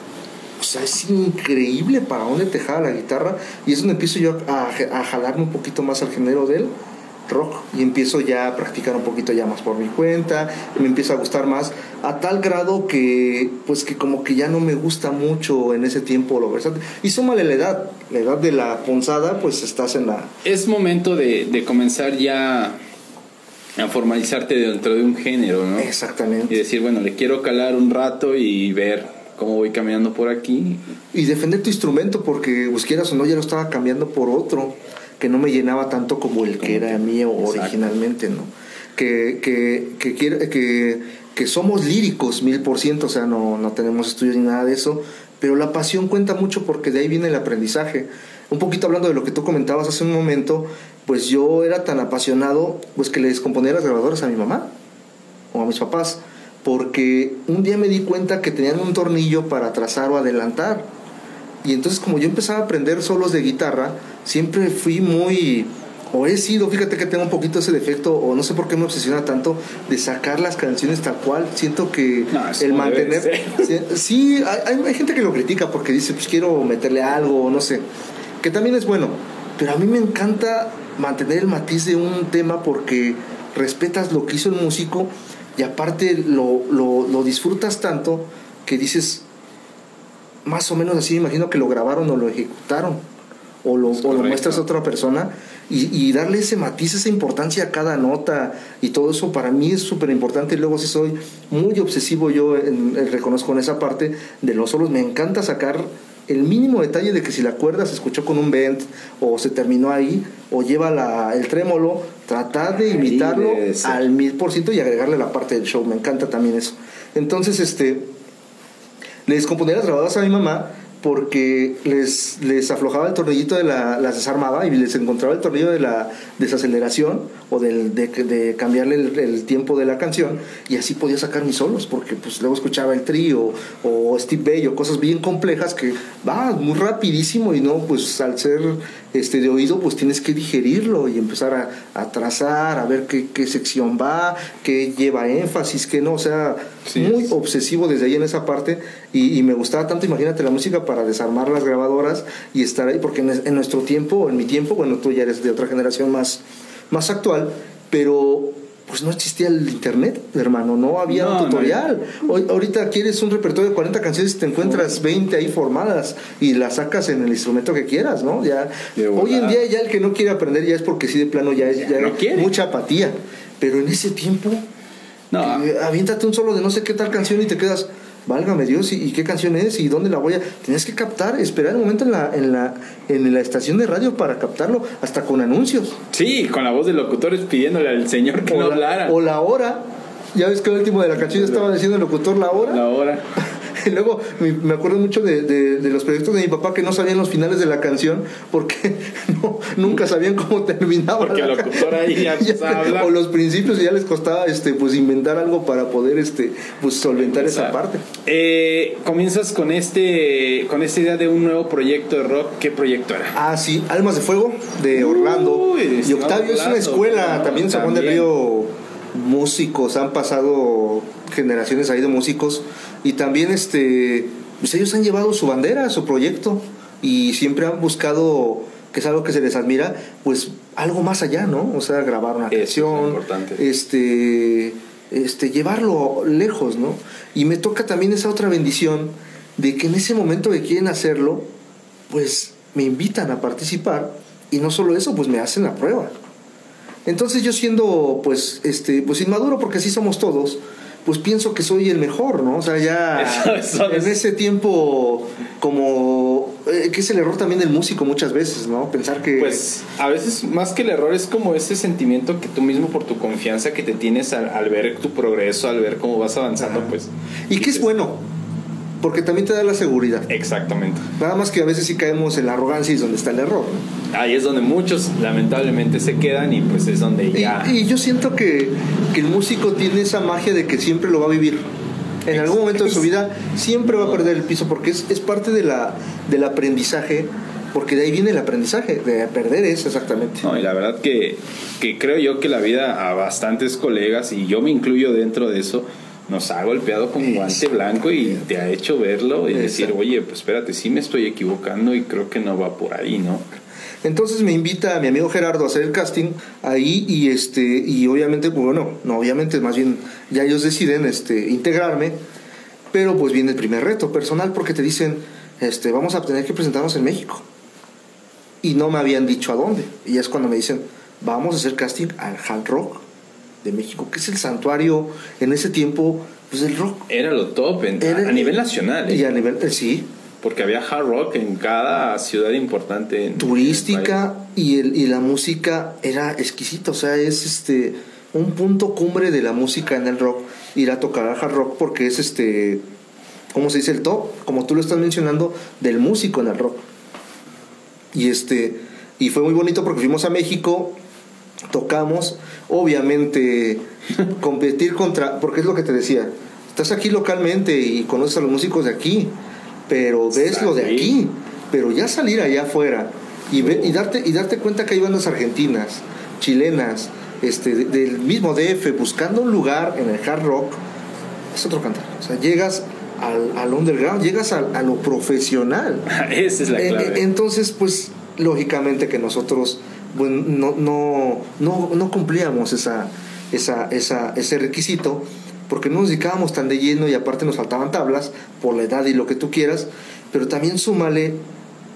o sea, es increíble para dónde te jala la guitarra. Y es donde empiezo yo a, a jalarme un poquito más al género del rock. Y empiezo ya a practicar un poquito ya más por mi cuenta. Me empieza a gustar más. A tal grado que, pues que como que ya no me gusta mucho en ese tiempo lo versátil. Y súmale la edad. La edad de la ponzada, pues estás en la... Es momento de, de comenzar ya a formalizarte dentro de un género, ¿no? Y Exactamente. decir, bueno, le quiero calar un rato y ver cómo voy caminando por aquí. Y defender tu instrumento porque, pues quieras o no, ya lo estaba cambiando por otro que no me llenaba tanto como el que era mío Exacto. originalmente, ¿no? Que, que, que, que, que somos líricos mil por ciento, o sea, no, no tenemos estudios ni nada de eso, pero la pasión cuenta mucho porque de ahí viene el aprendizaje. Un poquito hablando de lo que tú comentabas hace un momento, pues yo era tan apasionado, pues que le descomponía las grabadoras a mi mamá o a mis papás, porque un día me di cuenta que tenían un tornillo para trazar o adelantar. Y entonces como yo empezaba a aprender solos de guitarra, siempre fui muy, o he sido, fíjate que tengo un poquito ese defecto, o no sé por qué me obsesiona tanto, de sacar las canciones tal cual. Siento que No, el mantener... Sí, sí, hay, hay gente que lo critica porque dice, pues quiero meterle algo, no sé, que también es bueno. Pero a mí me encanta mantener el matiz de un tema porque respetas lo que hizo el músico y aparte lo, lo, lo disfrutas tanto que dices, más o menos así, me imagino que lo grabaron o lo ejecutaron o lo, o lo muestras a otra persona y, y darle ese matiz, esa importancia a cada nota y todo eso para mí es súper importante y luego sí soy muy obsesivo yo en- en- reconozco en esa parte de los solos, me encanta sacar el mínimo detalle de que si la cuerda se escuchó con un bend o se terminó ahí o lleva la, el trémolo, tratar de imitarlo al mil por ciento y agregarle la parte del show, me encanta también eso. Entonces, este, le las grabadoras a mi mamá porque les, les aflojaba el tornillito de la, las desarmaba y les encontraba el tornillo de la desaceleración o del, de, de cambiarle el, el tiempo de la canción y así podía sacar mis solos porque pues luego escuchaba el trío o Steve Bay o cosas bien complejas que va muy rapidísimo y no pues al ser este de oído pues tienes que digerirlo y empezar a, a trazar a ver qué, qué sección va qué lleva énfasis qué no o sea Sí, muy es. obsesivo desde ahí en esa parte y, y me gustaba tanto, imagínate la música para desarmar las grabadoras y estar ahí, porque en, en nuestro tiempo, en mi tiempo, bueno, tú ya eres de otra generación más, más actual, pero pues no existía el internet, hermano, no había No, un no tutorial. Hoy, ahorita quieres un repertorio de 40 canciones y te encuentras 20 ahí formadas y las sacas en el instrumento que quieras, ¿no? Ya, hoy en día ya el que no quiere aprender ya es porque sí de plano ya es ya no quiere. mucha apatía, pero en ese tiempo No, eh, aviéntate un solo de no sé qué tal canción y te quedas, válgame Dios, ¿y, qué canción es? ¿Y dónde la voy a...? Tenías que captar, esperar un momento en la, en la, en la estación de radio para captarlo, hasta con anuncios. sí, con la voz de locutores pidiéndole al señor que o, no la, hablara. o la hora. Ya ves que el último de la canción estaba diciendo el locutor la hora. La hora. Y luego me, acuerdo mucho de, de- de los proyectos de mi papá que no sabían los finales de la canción porque no, nunca sabían cómo terminaba. Porque la el locutor ca- ahí ya empezaba a hablar. O los principios y ya les costaba este pues inventar algo para poder este pues solventar esa parte. eh, comienzas con este con esta idea de un nuevo proyecto de rock. ¿Qué proyecto era? Ah, sí, Almas de Fuego de Orlando. Uy, y Octavio es una escuela, claro, también en San Juan del. Río, músicos, han pasado generaciones ahí de músicos. Y también este, pues ellos han llevado su bandera, su proyecto, y siempre han buscado, que es algo que se les admira, pues algo más allá, ¿no? O sea, grabar una es canción, importante. este, este, llevarlo lejos, ¿no? Y me toca también esa otra bendición de que en ese momento que quieren hacerlo, pues me invitan a participar y no solo eso, pues me hacen la prueba. Entonces yo siendo pues este pues inmaduro porque así somos todos, pues pienso que soy el mejor, ¿no? O sea, ya Eso- eso en es- ese tiempo como eh, que es el error también del músico muchas veces, ¿no? Pensar que Pues a veces más que el error es como ese sentimiento que tú mismo por tu confianza que te tienes al, al ver tu progreso, al ver cómo vas avanzando, Ajá. pues... y que es bueno, porque también te da la seguridad. Exactamente. Nada más que a veces sí caemos en la arrogancia y es donde está el error. Ahí es donde muchos lamentablemente se quedan y pues es donde Y, ya... y yo siento que, que el músico tiene esa magia de que siempre lo va a vivir. En algún momento de su vida siempre va a perder el piso porque es, es parte de la, del aprendizaje porque de ahí viene el aprendizaje, de perder eso exactamente. No, y la verdad que, que creo yo que la vida a bastantes colegas, y yo me incluyo dentro de eso, nos ha golpeado con guante blanco y te ha hecho verlo y decir, oye, pues espérate, sí me estoy equivocando y creo que no va por ahí, ¿no? Entonces me invita a mi amigo Gerardo a hacer el casting ahí y este y obviamente pues, bueno, no obviamente más bien ya ellos deciden este integrarme, pero pues viene el primer reto personal porque te dicen, este vamos a tener que presentarnos en México. Y no me habían dicho a dónde. Y es cuando me dicen, "Vamos a hacer casting al Hard Rock de México, que es el santuario en ese tiempo pues del rock." Era lo top en- Era- a nivel nacional. ¿eh? Y a nivel eh, sí, Porque había hard rock en cada ciudad importante. en- en el turística y, el, y la música era exquisita, o sea, es este un punto cumbre de la música en el rock ir a tocar al hard rock porque es este ¿cómo se dice el top? Como tú lo estás mencionando del músico en el rock. Y este y fue muy bonito porque fuimos a México, tocamos, obviamente competir contra porque es lo que te decía, estás aquí localmente y conoces a los músicos de aquí, pero ves lo de aquí, pero ya salir allá afuera y, ve- y darte y darte cuenta que hay bandas argentinas, chilenas, este de- del mismo DF buscando un lugar en el hard rock es otro cantar. O sea, llegas al, al underground, llegas al- a, lo profesional. Esa es la clave. entonces, pues, lógicamente que nosotros bueno, no, no, no, no cumplíamos esa, esa, esa, ese requisito porque no nos dedicábamos tan de lleno y aparte nos faltaban tablas por la edad y lo que tú quieras, pero también súmale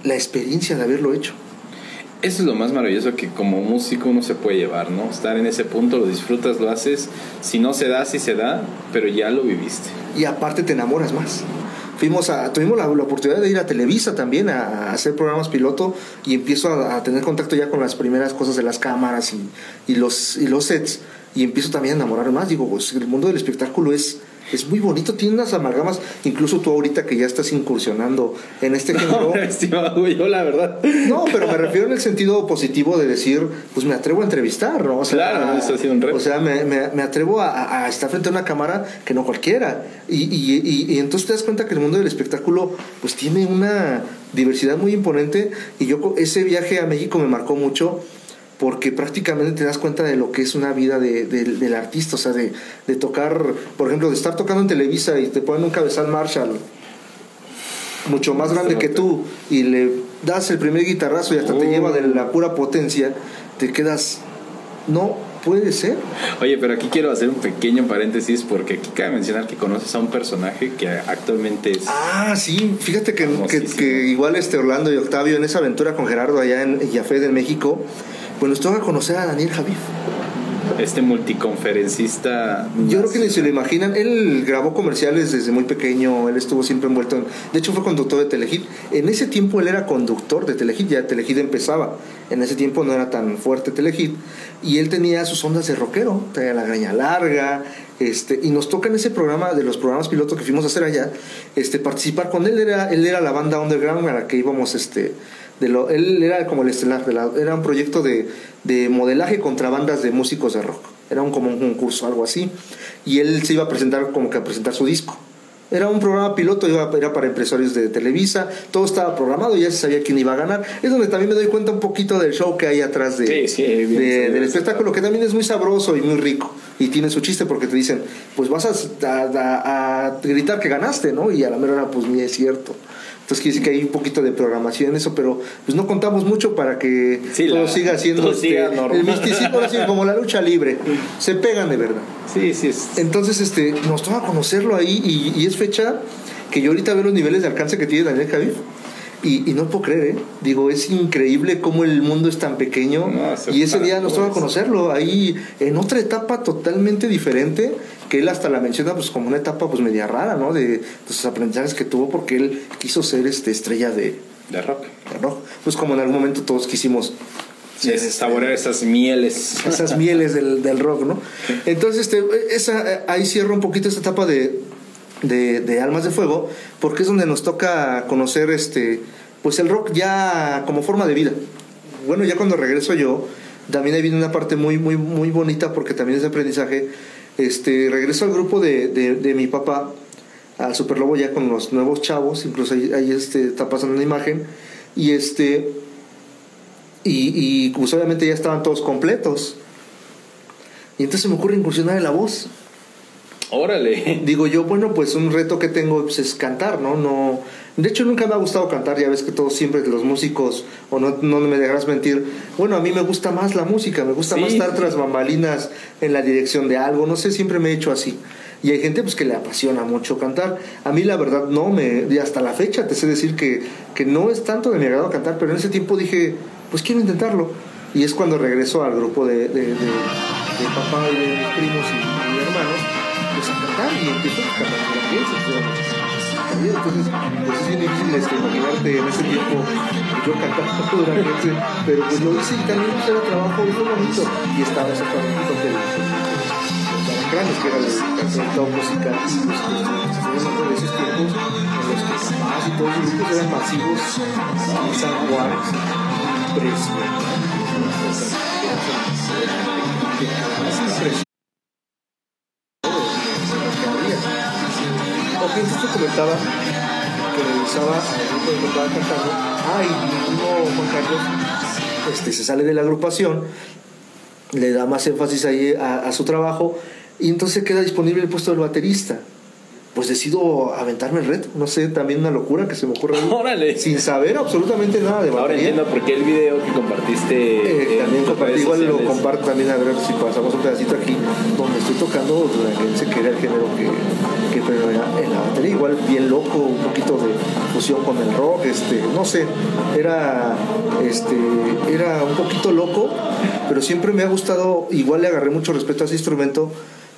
la experiencia de haberlo hecho. Eso es lo más maravilloso que como músico uno se puede llevar, ¿no? Estar en ese punto, lo disfrutas, lo haces. Si no se da, sí se da, pero ya lo viviste. y aparte te enamoras más. Fuimos a, tuvimos la, oportunidad de ir a Televisa también a, hacer programas piloto y empiezo a, tener contacto ya con las primeras cosas de las cámaras y, los, y los sets y empiezo también a enamorar más. Digo, pues el mundo del espectáculo es, es muy bonito, tiene unas amalgamas, incluso tú ahorita que ya estás incursionando en este género. No, estimado, yo la verdad. No, pero me refiero en el sentido positivo de decir, pues me atrevo a entrevistar, ¿no? O sea, Claro, eso ha sido un reto. O sea, me, me- me atrevo a, a estar frente a una cámara que no cualquiera. Y, y- y- y entonces te das cuenta que el mundo del espectáculo, pues tiene una diversidad muy imponente. Y yo, ese viaje a México me marcó mucho porque prácticamente te das cuenta de lo que es una vida de- de- del artista, o sea, de, de tocar, por ejemplo, de estar tocando en Televisa y te ponen un cabezal Marshall mucho más grande que tú y le das el primer guitarrazo y hasta te Uh. lleva de la pura potencia, te quedas, no puede ser. Oye, pero aquí quiero hacer un pequeño paréntesis porque aquí cabe mencionar que conoces a un personaje que actualmente es... Ah, sí, fíjate que, que, que igual este Orlando y Octavio en esa aventura con Gerardo allá en Yafed en México, bueno, estuvo a conocer a Daniel Javif. Este multiconferencista. Yo creo que ni se lo imaginan. Él grabó comerciales desde muy pequeño. Él estuvo siempre envuelto en. De hecho, fue conductor de Telehit. En ese tiempo él era conductor de Telehit. Ya Telehit empezaba. En ese tiempo no era tan fuerte Telehit. Y él tenía sus ondas de rockero. Tenía la graña larga. Este, y nos toca en ese programa, de los programas pilotos que fuimos a hacer allá, este, participar con él. Era, él era la banda underground a la que íbamos. Este, de lo, él era como el estelar. de la- era un proyecto de, de modelaje contra bandas de músicos de rock. Era un, como un concurso, algo así. Y él se iba a presentar como que a presentar su disco. Era un programa piloto, iba, era para empresarios de Televisa, todo estaba programado, ya se sabía quién iba a ganar. Es donde también me doy cuenta un poquito del show que hay atrás de, Sí, sí, bien de- sabido. del espectáculo, que también es muy sabroso y muy rico. Y tiene su chiste porque te dicen, pues vas a, a- a gritar que ganaste, ¿no? Y a la mera hora, pues ni es cierto. Entonces quiere decir que hay un poquito de programación en eso, pero pues no contamos mucho para que Sí, todo la- siga siendo todo este, siga el misticismo, ahora sí, como la lucha libre. Se pegan de verdad. Sí, sí. Es... Entonces, este, nos toca conocerlo ahí y, y es fecha que yo ahorita veo los niveles de alcance que tiene Daniel Javif. Y, y no puedo creer, ¿eh? Digo, es increíble cómo el mundo es tan pequeño. No, y ese día nos toca conocerlo ahí en otra etapa totalmente diferente, que él hasta la menciona pues como una etapa pues media rara, ¿no? De, de sus aprendizajes que tuvo porque él quiso ser este estrella de, De rock. de rock. Pues como en algún momento todos quisimos Sí, es saborear esas mieles. esas mieles del, del rock, ¿no? Entonces, este, esa, eh, ahí cierro un poquito esta etapa de, de, de Almas de Fuego, porque es donde nos toca conocer este, pues el rock ya como forma de vida. Bueno, ya cuando regreso yo, también ahí viene una parte muy, muy, muy bonita, porque también es aprendizaje. Este, regreso al grupo de, de, de mi papá, al Superlobo ya con los nuevos chavos, incluso ahí, ahí, este, está pasando una imagen, Y este. Y, y pues obviamente ya estaban todos completos. Y entonces me ocurre incursionar en la voz. Órale. Digo yo, bueno, pues un reto que tengo pues, es cantar, ¿no? no De hecho, nunca me ha gustado cantar, ya ves que todos siempre los músicos, o no, no me dejarás mentir, bueno, a mí me gusta más la música, me gusta Sí, más estar tras bambalinas en la dirección de algo, no sé, siempre me he hecho así. Y hay gente pues que le apasiona mucho cantar. A mí la verdad no, me, y hasta la fecha te sé decir que, que no es tanto de mi agrado cantar, pero en ese tiempo dije, pues quiero intentarlo. Y es cuando regreso al grupo de, de, de- de papá y de mis primos y, pues a cantar y empiezo a cantar la piensa. Entonces, pues es bien difícil este, imaginarte en ese tiempo yo cantando durante ese, pero pues lo hice y también hice el trabajo y fue bonito. Y estaba exactamente los grandes que era el cantado musical pues, pues, de esos tiempos en los que papás y todos los grupos eran masivos en San Juan impresionante Ok, entonces te comentaba que revisaba al grupo de cantando. Ah, y mi primo Juan Carlos este, se sale de la agrupación, le da más énfasis ahí a su trabajo y entonces queda disponible el puesto del baterista. Pues decido aventarme el reto, no sé, también una locura que se me ocurre Órale. sin saber absolutamente nada de Ahora batería. entiendo por qué el video que compartiste. Eh, también compartí, igual lo comparto también a ver si pasamos un pedacito aquí donde estoy tocando duranguense que era el género que, que predominaba en la batería igual bien loco un poquito de fusión con el rock este no sé era este era un poquito loco pero siempre me ha gustado igual le agarré mucho respeto a ese instrumento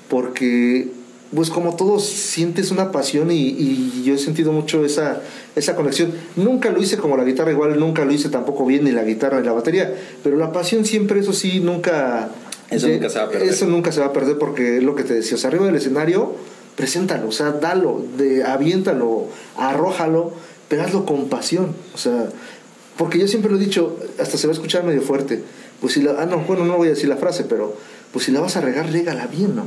porque pues como todos sientes una pasión y, y yo he sentido mucho esa, esa conexión. Nunca lo hice como la guitarra, igual nunca lo hice tampoco bien ni la guitarra ni la batería, pero la pasión siempre, eso sí, nunca... Eso de- nunca se va a perder. Eso nunca se va a perder porque es lo que te decía, o sea, arriba del escenario, preséntalo, o sea, dalo, de, aviéntalo, arrójalo, pero hazlo con pasión, o sea, porque yo siempre lo he dicho, hasta se va a escuchar medio fuerte, pues si la, ah, no, bueno, no voy a decir la frase, pero pues si la vas a regar, régala bien, ¿no?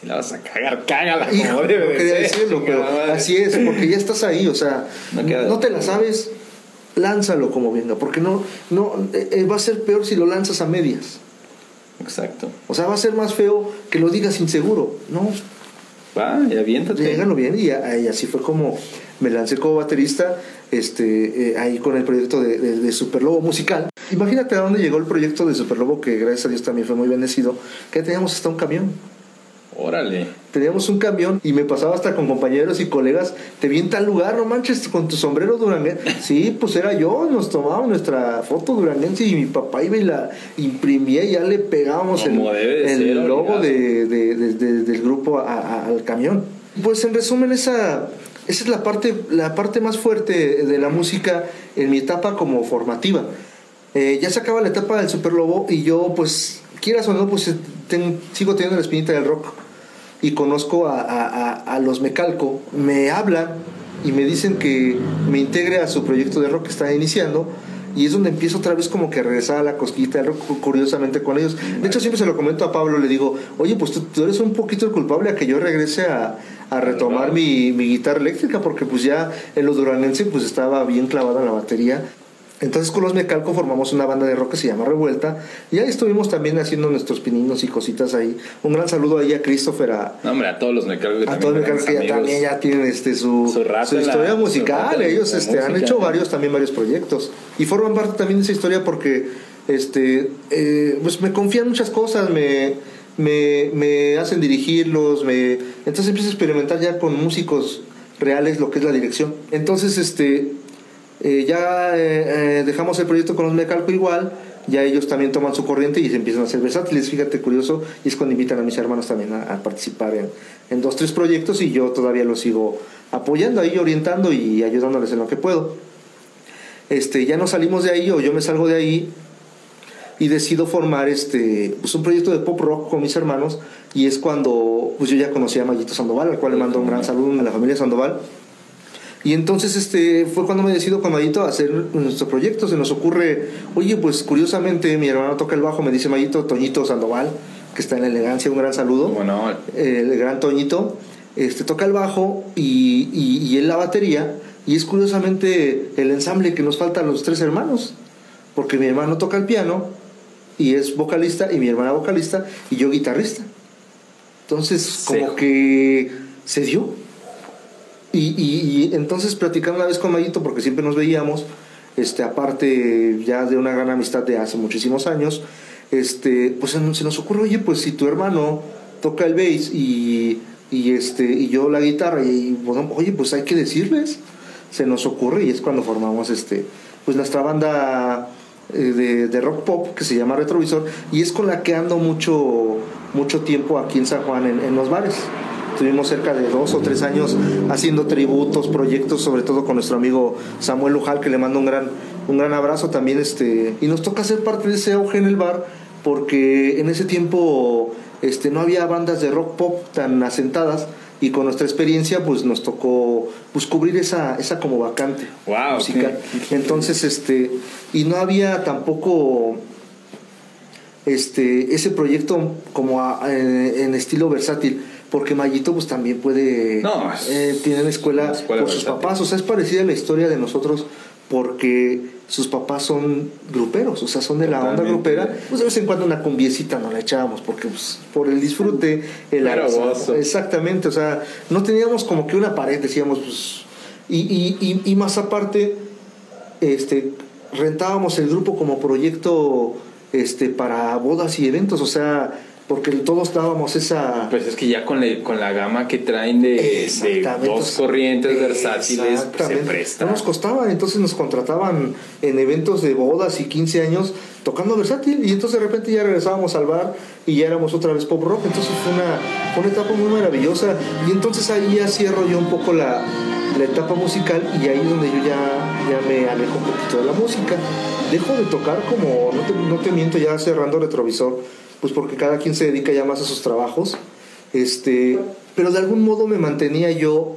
Si la vas a cagar, cágala Hijo, como debe no de quería ser, decirlo, pero madre. así es, porque ya estás ahí, o sea, No te la sabes, lánzalo como venga, porque no, no eh, eh, va a ser peor si lo lanzas a medias. Exacto. O sea, va a ser más feo que lo digas inseguro. No, Va, y aviéntate. llégalo bien. Y, a- y así fue como me lancé como baterista este, eh, ahí con el proyecto de, de, de Superlobo musical. Imagínate a dónde llegó el proyecto de Superlobo, que gracias a Dios también fue muy bendecido, que teníamos hasta un camión. Órale. Teníamos un camión y me pasaba hasta con compañeros y colegas, te vi en tal lugar, no manches, con tu sombrero duranguense. Sí, pues era yo, nos tomábamos nuestra foto duranguense y mi papá iba y la imprimía y ya le pegábamos el, Como de el ser, logo de, de- de- de- del grupo a- a- al camión. Pues en resumen, esa, esa es la parte, la parte más fuerte de la música en mi etapa como formativa. Eh, ya se acaba la etapa del Super Lobo y yo, pues, quieras o no, pues ten- sigo teniendo la espinita del rock y conozco a, a- a- los Mecalco, me hablan y me dicen que me integre a su proyecto de rock que está iniciando y es donde empiezo otra vez como que a regresar a la cosquillita del rock cu- curiosamente con ellos. De hecho siempre se lo comento a Pablo, le digo, oye pues tú, tú eres un poquito el culpable a que yo regrese a, a retomar mi, mi guitarra eléctrica porque pues ya en lo duranense pues estaba bien clavada en la batería. Entonces con los Mecalco formamos una banda de rock que se llama Revuelta y ahí estuvimos también haciendo nuestros pininos y cositas ahí. Un gran saludo ahí a Christopher, a, No, hombre, a todos los mecánicos que a todos los también que ya también ya tienen este su, Su historia musical. ellos este, han hecho varios también varios proyectos. Y forman parte también de esa historia porque este eh, pues me confían muchas cosas me, me, me hacen dirigirlos me entonces empiezo a experimentar ya con músicos reales lo que es la dirección. Entonces este eh, ya eh, eh, dejamos el proyecto con los Mecalco igual, ya ellos también toman su corriente y se empiezan a hacer versátiles, fíjate curioso, y es cuando invitan a mis hermanos también a, participar en, en dos, tres proyectos y yo todavía los sigo apoyando ahí, orientando y ayudándoles en lo que puedo. Este, ya nos salimos de ahí o yo me salgo de ahí y decido formar este pues un proyecto de pop rock con mis hermanos y es cuando pues yo ya conocí a Mayito Sandoval al cual le mando un gran saludo a la familia Sandoval y entonces este fue cuando me decido con Mayito a hacer nuestro proyecto. Se nos ocurre oye pues curiosamente mi hermano toca el bajo me dice Mayito Toñito Sandoval que está en la elegancia un gran saludo. Bueno, el gran Toñito, este, toca el bajo y, y, y él la batería, Y es curiosamente el ensamble que nos falta a los tres hermanos, porque mi hermano toca el piano y es vocalista, y mi hermana vocalista, y yo guitarrista. Entonces, como que se dio. Y, y, entonces platicando una vez con Mayito, porque siempre nos veíamos, este, aparte ya de una gran amistad de hace muchísimos años, este, pues se nos ocurre, oye, pues si tu hermano toca el bass y, y, este, y yo la guitarra, y bueno, oye, pues hay que decirles, se nos ocurre y es cuando formamos este, pues nuestra banda eh, de, de, rock pop que se llama Retrovisor y es con la que ando mucho, mucho tiempo aquí en San Juan en, en los bares. Estuvimos cerca de dos o tres años haciendo tributos, proyectos, sobre todo con nuestro amigo Samuel Lujal, que le mando un gran, un gran abrazo también. Este, y nos toca ser parte de ese auge en el bar, porque en ese tiempo este, no había bandas de rock pop tan asentadas y con nuestra experiencia pues nos tocó pues cubrir esa, esa como vacante wow, musical. Entonces, este, y no había tampoco este, ese proyecto como en estilo versátil porque Mayito pues también puede no, eh, tiene una escuela, por sus papás. O sea es parecida a la historia de nosotros porque sus papás son gruperos o sea son de la onda grupera. Pues de vez en cuando una cumbiecita no la echábamos porque pues, por el disfrute el exactamente o sea no teníamos como que una pared decíamos pues y, y, y, y más aparte este rentábamos el grupo como proyecto este para bodas y eventos o sea porque todos dábamos esa... Pues es que ya con, con la gama que traen de, dos corrientes versátiles, pues se presta. No nos costaba, entonces nos contrataban en eventos de bodas y 15 años tocando versátil y entonces de repente ya regresábamos al bar y ya éramos otra vez pop rock, entonces fue una, fue una etapa muy maravillosa y entonces ahí ya cierro yo un poco la, la etapa musical y ahí es donde yo ya, ya me alejo un poquito de la música. Dejo de tocar como, no te, no te miento, ya cerrando retrovisor pues porque cada quien se dedica ya más a sus trabajos. Este, pero de algún modo me mantenía yo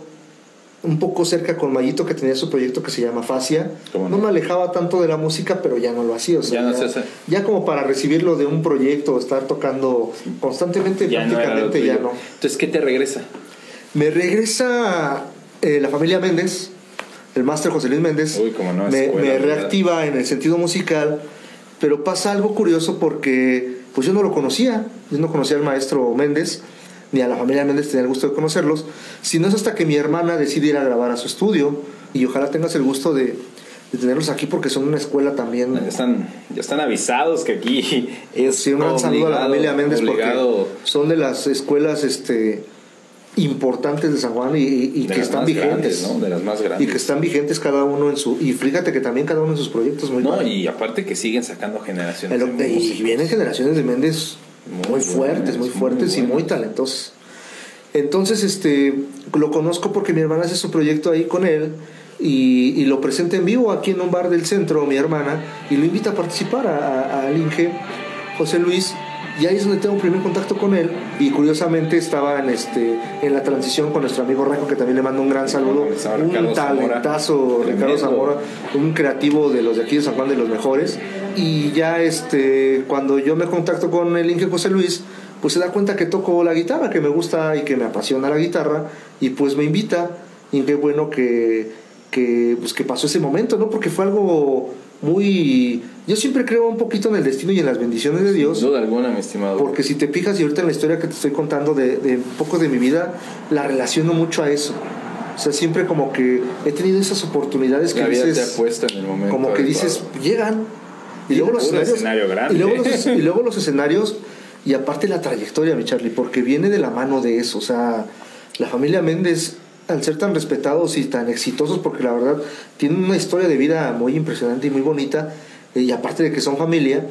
un poco cerca con Mayito que tenía su proyecto que se llama Facia. No? me alejaba tanto de la música, pero ya no lo hacía. ya, como para recibirlo de un proyecto, estar tocando constantemente, prácticamente ya no. Entonces, ¿qué te regresa? Me regresa eh, la familia Méndez, el máster José Luis Méndez. Uy, no, me, me reactiva en el sentido musical, pero pasa algo curioso porque pues yo no lo conocía, yo no conocía al maestro Méndez, ni a la familia Méndez tenía el gusto de conocerlos, sino es hasta que mi hermana decide ir a grabar a su estudio y ojalá tengas el gusto de, tenerlos aquí porque son una escuela también. Ya están, ya están avisados que aquí es. Sí, un gran saludo a la familia Méndez porque son de las escuelas este, importantes de San Juan y, que están vigentes. ¿no? De las más grandes. Y que están vigentes cada uno en su. Y fíjate que también cada uno en sus proyectos muy No, y aparte que siguen sacando generaciones. y vienen generaciones de Méndez muy, fuertes, muy fuertes y muy talentosos. Entonces, este, lo conozco porque mi hermana hace su proyecto ahí con él y, lo presenta en vivo aquí en un bar del centro, mi hermana, y lo invita a participar al Inge, José Luis, y ahí es donde tengo un primer contacto con él. Y curiosamente estaba en, este, en la transición con nuestro amigo Reco, que también le mando un gran saludo. Un talentazo, Ricardo Zamora, un creativo de los de aquí de San Juan, de los mejores. Y ya este, cuando yo me contacto con el Inge José Luis, pues se da cuenta que toco la guitarra, que me gusta y que me apasiona la guitarra. Y pues me invita. Y qué bueno que, que, pues que pasó ese momento, ¿no? Porque fue algo muy... Yo siempre creo un poquito en el destino y en las bendiciones de Dios. Sin duda alguna, mi estimado. Porque si te fijas y ahorita en la historia que te estoy contando de, de un poco de mi vida, la relaciono mucho a eso. O sea, siempre como que he tenido esas oportunidades que la vida dices... Te ha puesto en el momento como que dices, llegan. Y, luego los escenarios... Grande. Y luego los, y luego los escenarios... Y aparte la trayectoria, mi Charlie, porque viene de la mano de eso. O sea, la familia Méndez al ser tan respetados y tan exitosos, porque la verdad tienen una historia de vida muy impresionante y muy bonita, eh, y aparte de que son familia,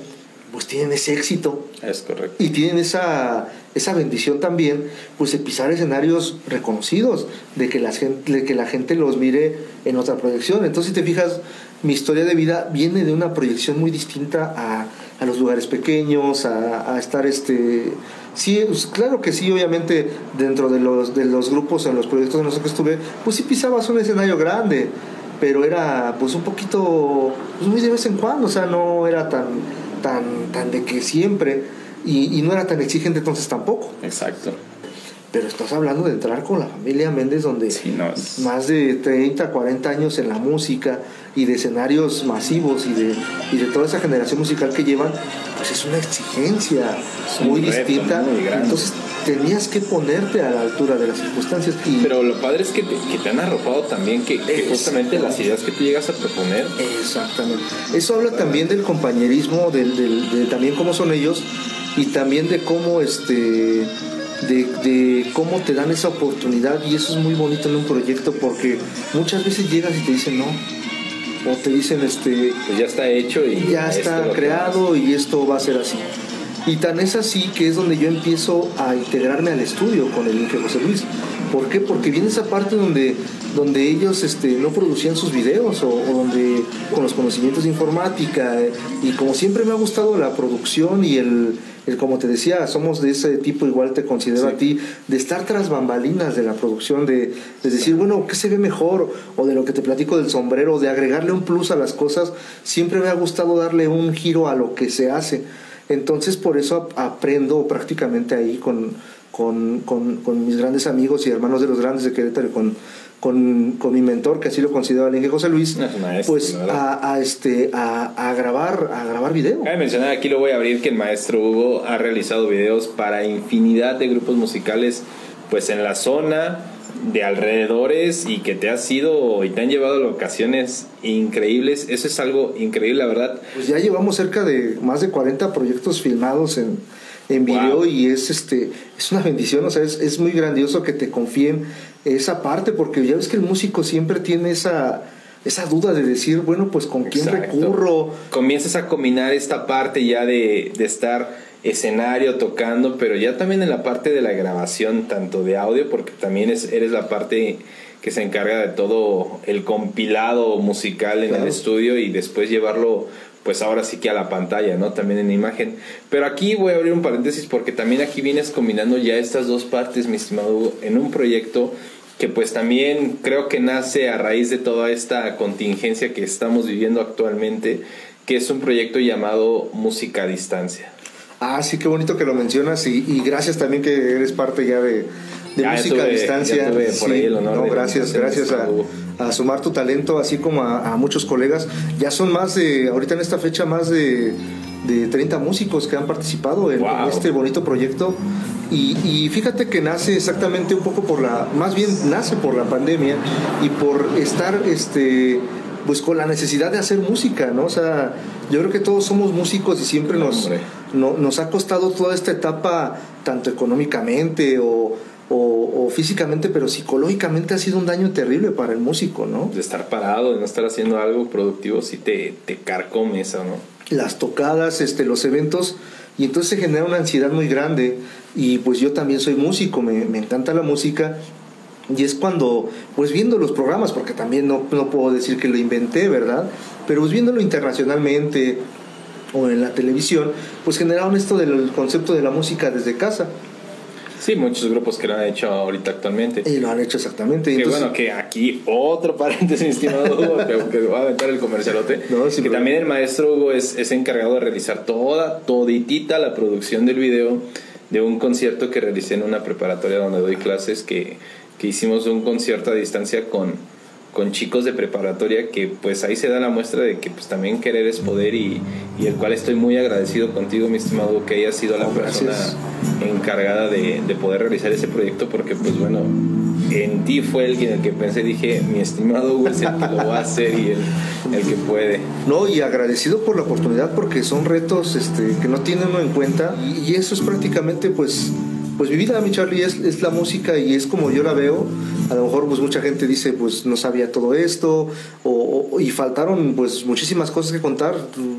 pues tienen ese éxito. Es correcto. Y tienen esa, esa bendición también, pues de pisar escenarios reconocidos, de que, la gente, de que la gente los mire en otra proyección. Entonces, si te fijas, mi historia de vida viene de una proyección muy distinta a, a los lugares pequeños, a, a estar este Sí, pues, claro que sí, obviamente dentro de los, de los grupos, en los proyectos en los que estuve, pues sí pisabas un escenario grande, pero era pues un poquito, pues muy de vez en cuando, o sea, no era tan, tan, tan de que siempre, y, y no era tan exigente entonces tampoco. Exacto. pero estás hablando de entrar con la familia Méndez, donde Sí, no, es- más de 30, 40 años en la música y de escenarios masivos y de, y de toda esa generación musical que llevan, pues es una exigencia un muy reto distinta. muy. Entonces tenías que ponerte a la altura de las circunstancias. Y Pero lo padre es que te, que te han arropado también que, justamente las ideas que tú llegas a proponer Exactamente. Eso habla también del compañerismo, del, del- de también cómo son ellos y también de cómo este de, de cómo te dan esa oportunidad y eso es muy bonito en un proyecto porque muchas veces llegas y te dicen no o te dicen este pues ya está hecho y ya está creado y esto va a ser así. Y tan es así que es donde yo empiezo a integrarme al estudio con el Inge José Luis. ¿Por qué? Porque viene esa parte donde, donde ellos este, no producían sus videos o, o donde con los conocimientos de informática eh, y como siempre me ha gustado la producción y el, el como te decía, somos de ese tipo, igual te considero Sí. a ti, de estar tras bambalinas de la producción, de, de decir, bueno, ¿qué se ve mejor? O de lo que te platico del sombrero, de agregarle un plus a las cosas, siempre me ha gustado darle un giro a lo que se hace. Entonces por eso ap- aprendo prácticamente ahí con, con, con- con mis grandes amigos y hermanos de los grandes de Querétaro y con, con, con mi mentor, que así lo considero el Inge José Luis, maestro, pues a, a, este, a, a grabar, a grabar video. Cabe mencionar, aquí lo voy a abrir, que el maestro Hugo ha realizado videos para infinidad de grupos musicales, pues en la zona de alrededores y que te has ido y te han llevado a locaciones increíbles. Eso es algo increíble, la verdad. Pues ya llevamos cerca de más de 40 proyectos filmados en, en video Wow. y es este es una bendición, o sea, es, es muy grandioso que te confíen esa parte, porque ya ves que el músico siempre tiene esa, esa duda de decir, bueno, pues con quién Exacto. recurro, Comienzas a combinar esta parte ya de, de estar escenario tocando, pero ya también en la parte de la grabación, tanto de audio, porque también es, eres la parte que se encarga de todo el compilado musical en Claro. el estudio y después llevarlo pues ahora sí que a la pantalla, ¿no? También en imagen. Pero aquí voy a abrir un paréntesis porque también aquí vienes combinando ya estas dos partes, mi estimado Hugo, en un proyecto que pues también creo que nace a raíz de toda esta contingencia que estamos viviendo actualmente, que es un proyecto llamado Música a Distancia. Ah, sí, qué bonito que lo mencionas y, y gracias también que eres parte ya de, de Ya música tuve- a distancia. ya tuve por ahí el honor no, de gracias, gracias a, Hugo. A sumar tu talento, así como a, a muchos colegas. Ya son más de, ahorita en esta fecha, más de, de 30 músicos que han participado en, Wow. en este bonito proyecto. Y, y fíjate que nace exactamente un poco por la, más bien nace por la pandemia y por estar, este, pues con la necesidad de hacer música, ¿no? O sea, yo creo que todos somos músicos y siempre nos, no- nos ha costado toda esta etapa, tanto económicamente o, o- o físicamente, pero psicológicamente ha sido un daño terrible para el músico, ¿no? De estar parado, de no estar haciendo algo productivo, sí te, te carcome eso, ¿no? Las tocadas, este, los eventos, y entonces se genera una ansiedad muy grande. Y pues yo también soy músico, me, me encanta la música. Y es cuando, pues viendo los programas, porque también no, no puedo decir que lo inventé, ¿verdad? Pero pues viéndolo internacionalmente o en la televisión, pues generaron esto del concepto de la música desde casa. Sí, muchos grupos que lo han hecho ahorita actualmente. Y lo han hecho exactamente. Que Entonces, bueno, que aquí otro paréntesis, mi estimado Hugo, que, que voy a aventar el comercialote. No, que problema. también el maestro Hugo es, es encargado de realizar toda, toditita la producción del video de un concierto que realicé en una preparatoria donde doy clases, que, que hicimos un concierto a distancia con, con chicos de preparatoria, que pues ahí se da la muestra de que pues también querer es poder y, y el cual estoy muy agradecido contigo, mi estimado que hayas sido la No, persona gracias. encargada de, de poder realizar ese proyecto porque pues bueno en ti fue el, en el que pensé dije mi estimado Hugo es el que lo va a hacer y el, el que puede No, y agradecido por la oportunidad porque son retos este, que no tiene uno en cuenta y, y eso es prácticamente pues pues mi vida, mi Charlie, es, es la música y es como yo la veo. A lo mejor pues mucha gente dice pues no sabía todo esto o, o- y faltaron pues muchísimas cosas que contar.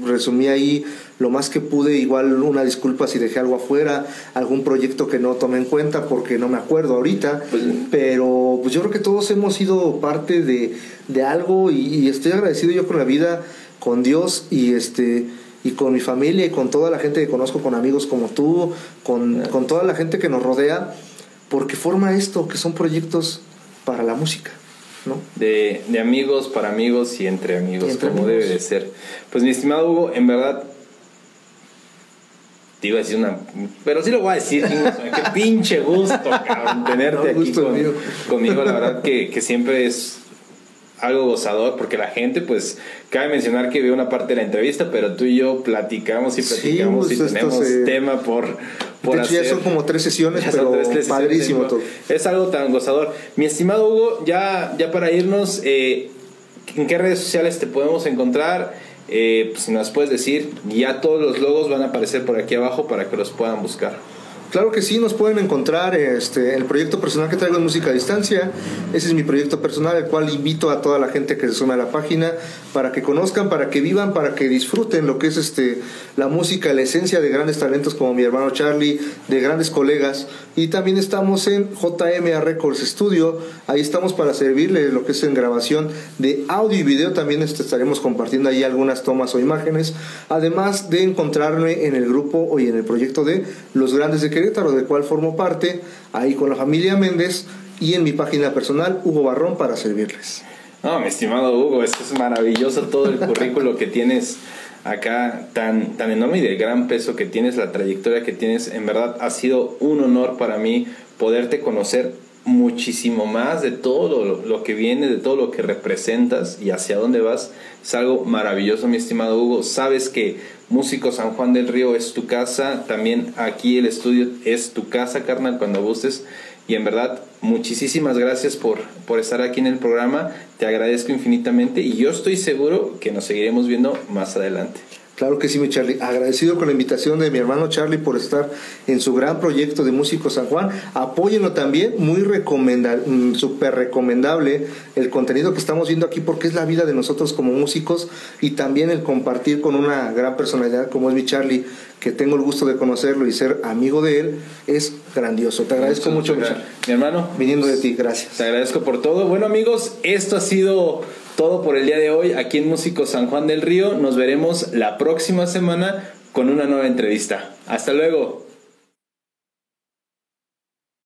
Resumí ahí lo más que pude, igual una disculpa si dejé algo afuera, algún proyecto que no tomé en cuenta porque no me acuerdo ahorita, Pues- pero pues yo creo que todos hemos sido parte de, de algo y, y estoy agradecido yo con la vida, con Dios y este y con mi familia y con toda la gente que conozco, con amigos como tú, con, con toda la gente que nos rodea, porque forma esto, que son proyectos para la música, ¿no? de, de amigos para amigos y entre amigos Y entre como amigos. debe de ser pues mi estimado Hugo en verdad te iba a decir una. Pero sí lo voy a decir, qué pinche gusto, cabrón, tenerte aquí conmigo. La verdad que, que siempre es algo gozador porque la gente, pues, cabe mencionar que veo una parte de la entrevista, pero tú y yo platicamos y platicamos y pues, tenemos tema por, por de hecho, ya son como tres sesiones, pero padrísimo todo. Es algo tan gozador. Mi estimado Hugo, ya, ya para irnos, eh, ¿en qué redes sociales te podemos encontrar? Eh, pues, si nos puedes decir, ya todos los logos van a aparecer por aquí abajo para que los puedan buscar. Claro que sí, nos pueden encontrar este, el proyecto personal que traigo en Música a Distancia. Ese es mi proyecto personal, el cual invito a toda la gente que se sume a la página para que conozcan, para que vivan, para que disfruten lo que es este, la música, la esencia de grandes talentos como mi hermano Charlie, de grandes colegas. Y también estamos en JMA Records Studio. Ahí estamos para servirle lo que es en grabación de audio y video. También este, estaremos compartiendo ahí algunas tomas o imágenes. Además de encontrarme en el grupo y en el proyecto de Los Grandes de Querétaro, de cual formo parte, ahí con la familia Méndez y en mi página personal, Hugo Barrón, para servirles. No, mi estimado Hugo, es es maravilloso todo el currículo que tienes acá, tan, tan enorme y de gran peso que tienes, la trayectoria que tienes. En verdad, ha sido un honor para mí poderte conocer muchísimo más de todo lo, que viene, de todo lo que representas y hacia dónde vas. Es algo maravilloso, mi estimado Hugo. Sabes que Músico San Juan del Río es tu casa, también aquí el estudio es tu casa, carnal, cuando gustes. Y en verdad, muchísimas gracias por, por estar aquí en el programa. Te agradezco infinitamente y yo estoy seguro que nos seguiremos viendo más adelante. Claro que sí, mi Charlie. Agradecido con la invitación de mi hermano Charlie por estar en su gran proyecto de Músico San Juan. Apóyenlo también, muy recomendable, mm, súper recomendable el contenido que estamos viendo aquí porque es la vida de nosotros como músicos y también el compartir con una gran personalidad como es mi Charlie, que tengo el gusto de conocerlo y ser amigo de él, es grandioso. Te agradezco mucho, mi hermano. Viniendo de ti, gracias. Te agradezco por todo. Bueno, amigos, esto ha sido todo por el día de hoy aquí en Músico San Juan del Río. Nos veremos la próxima semana con una nueva entrevista. Hasta luego.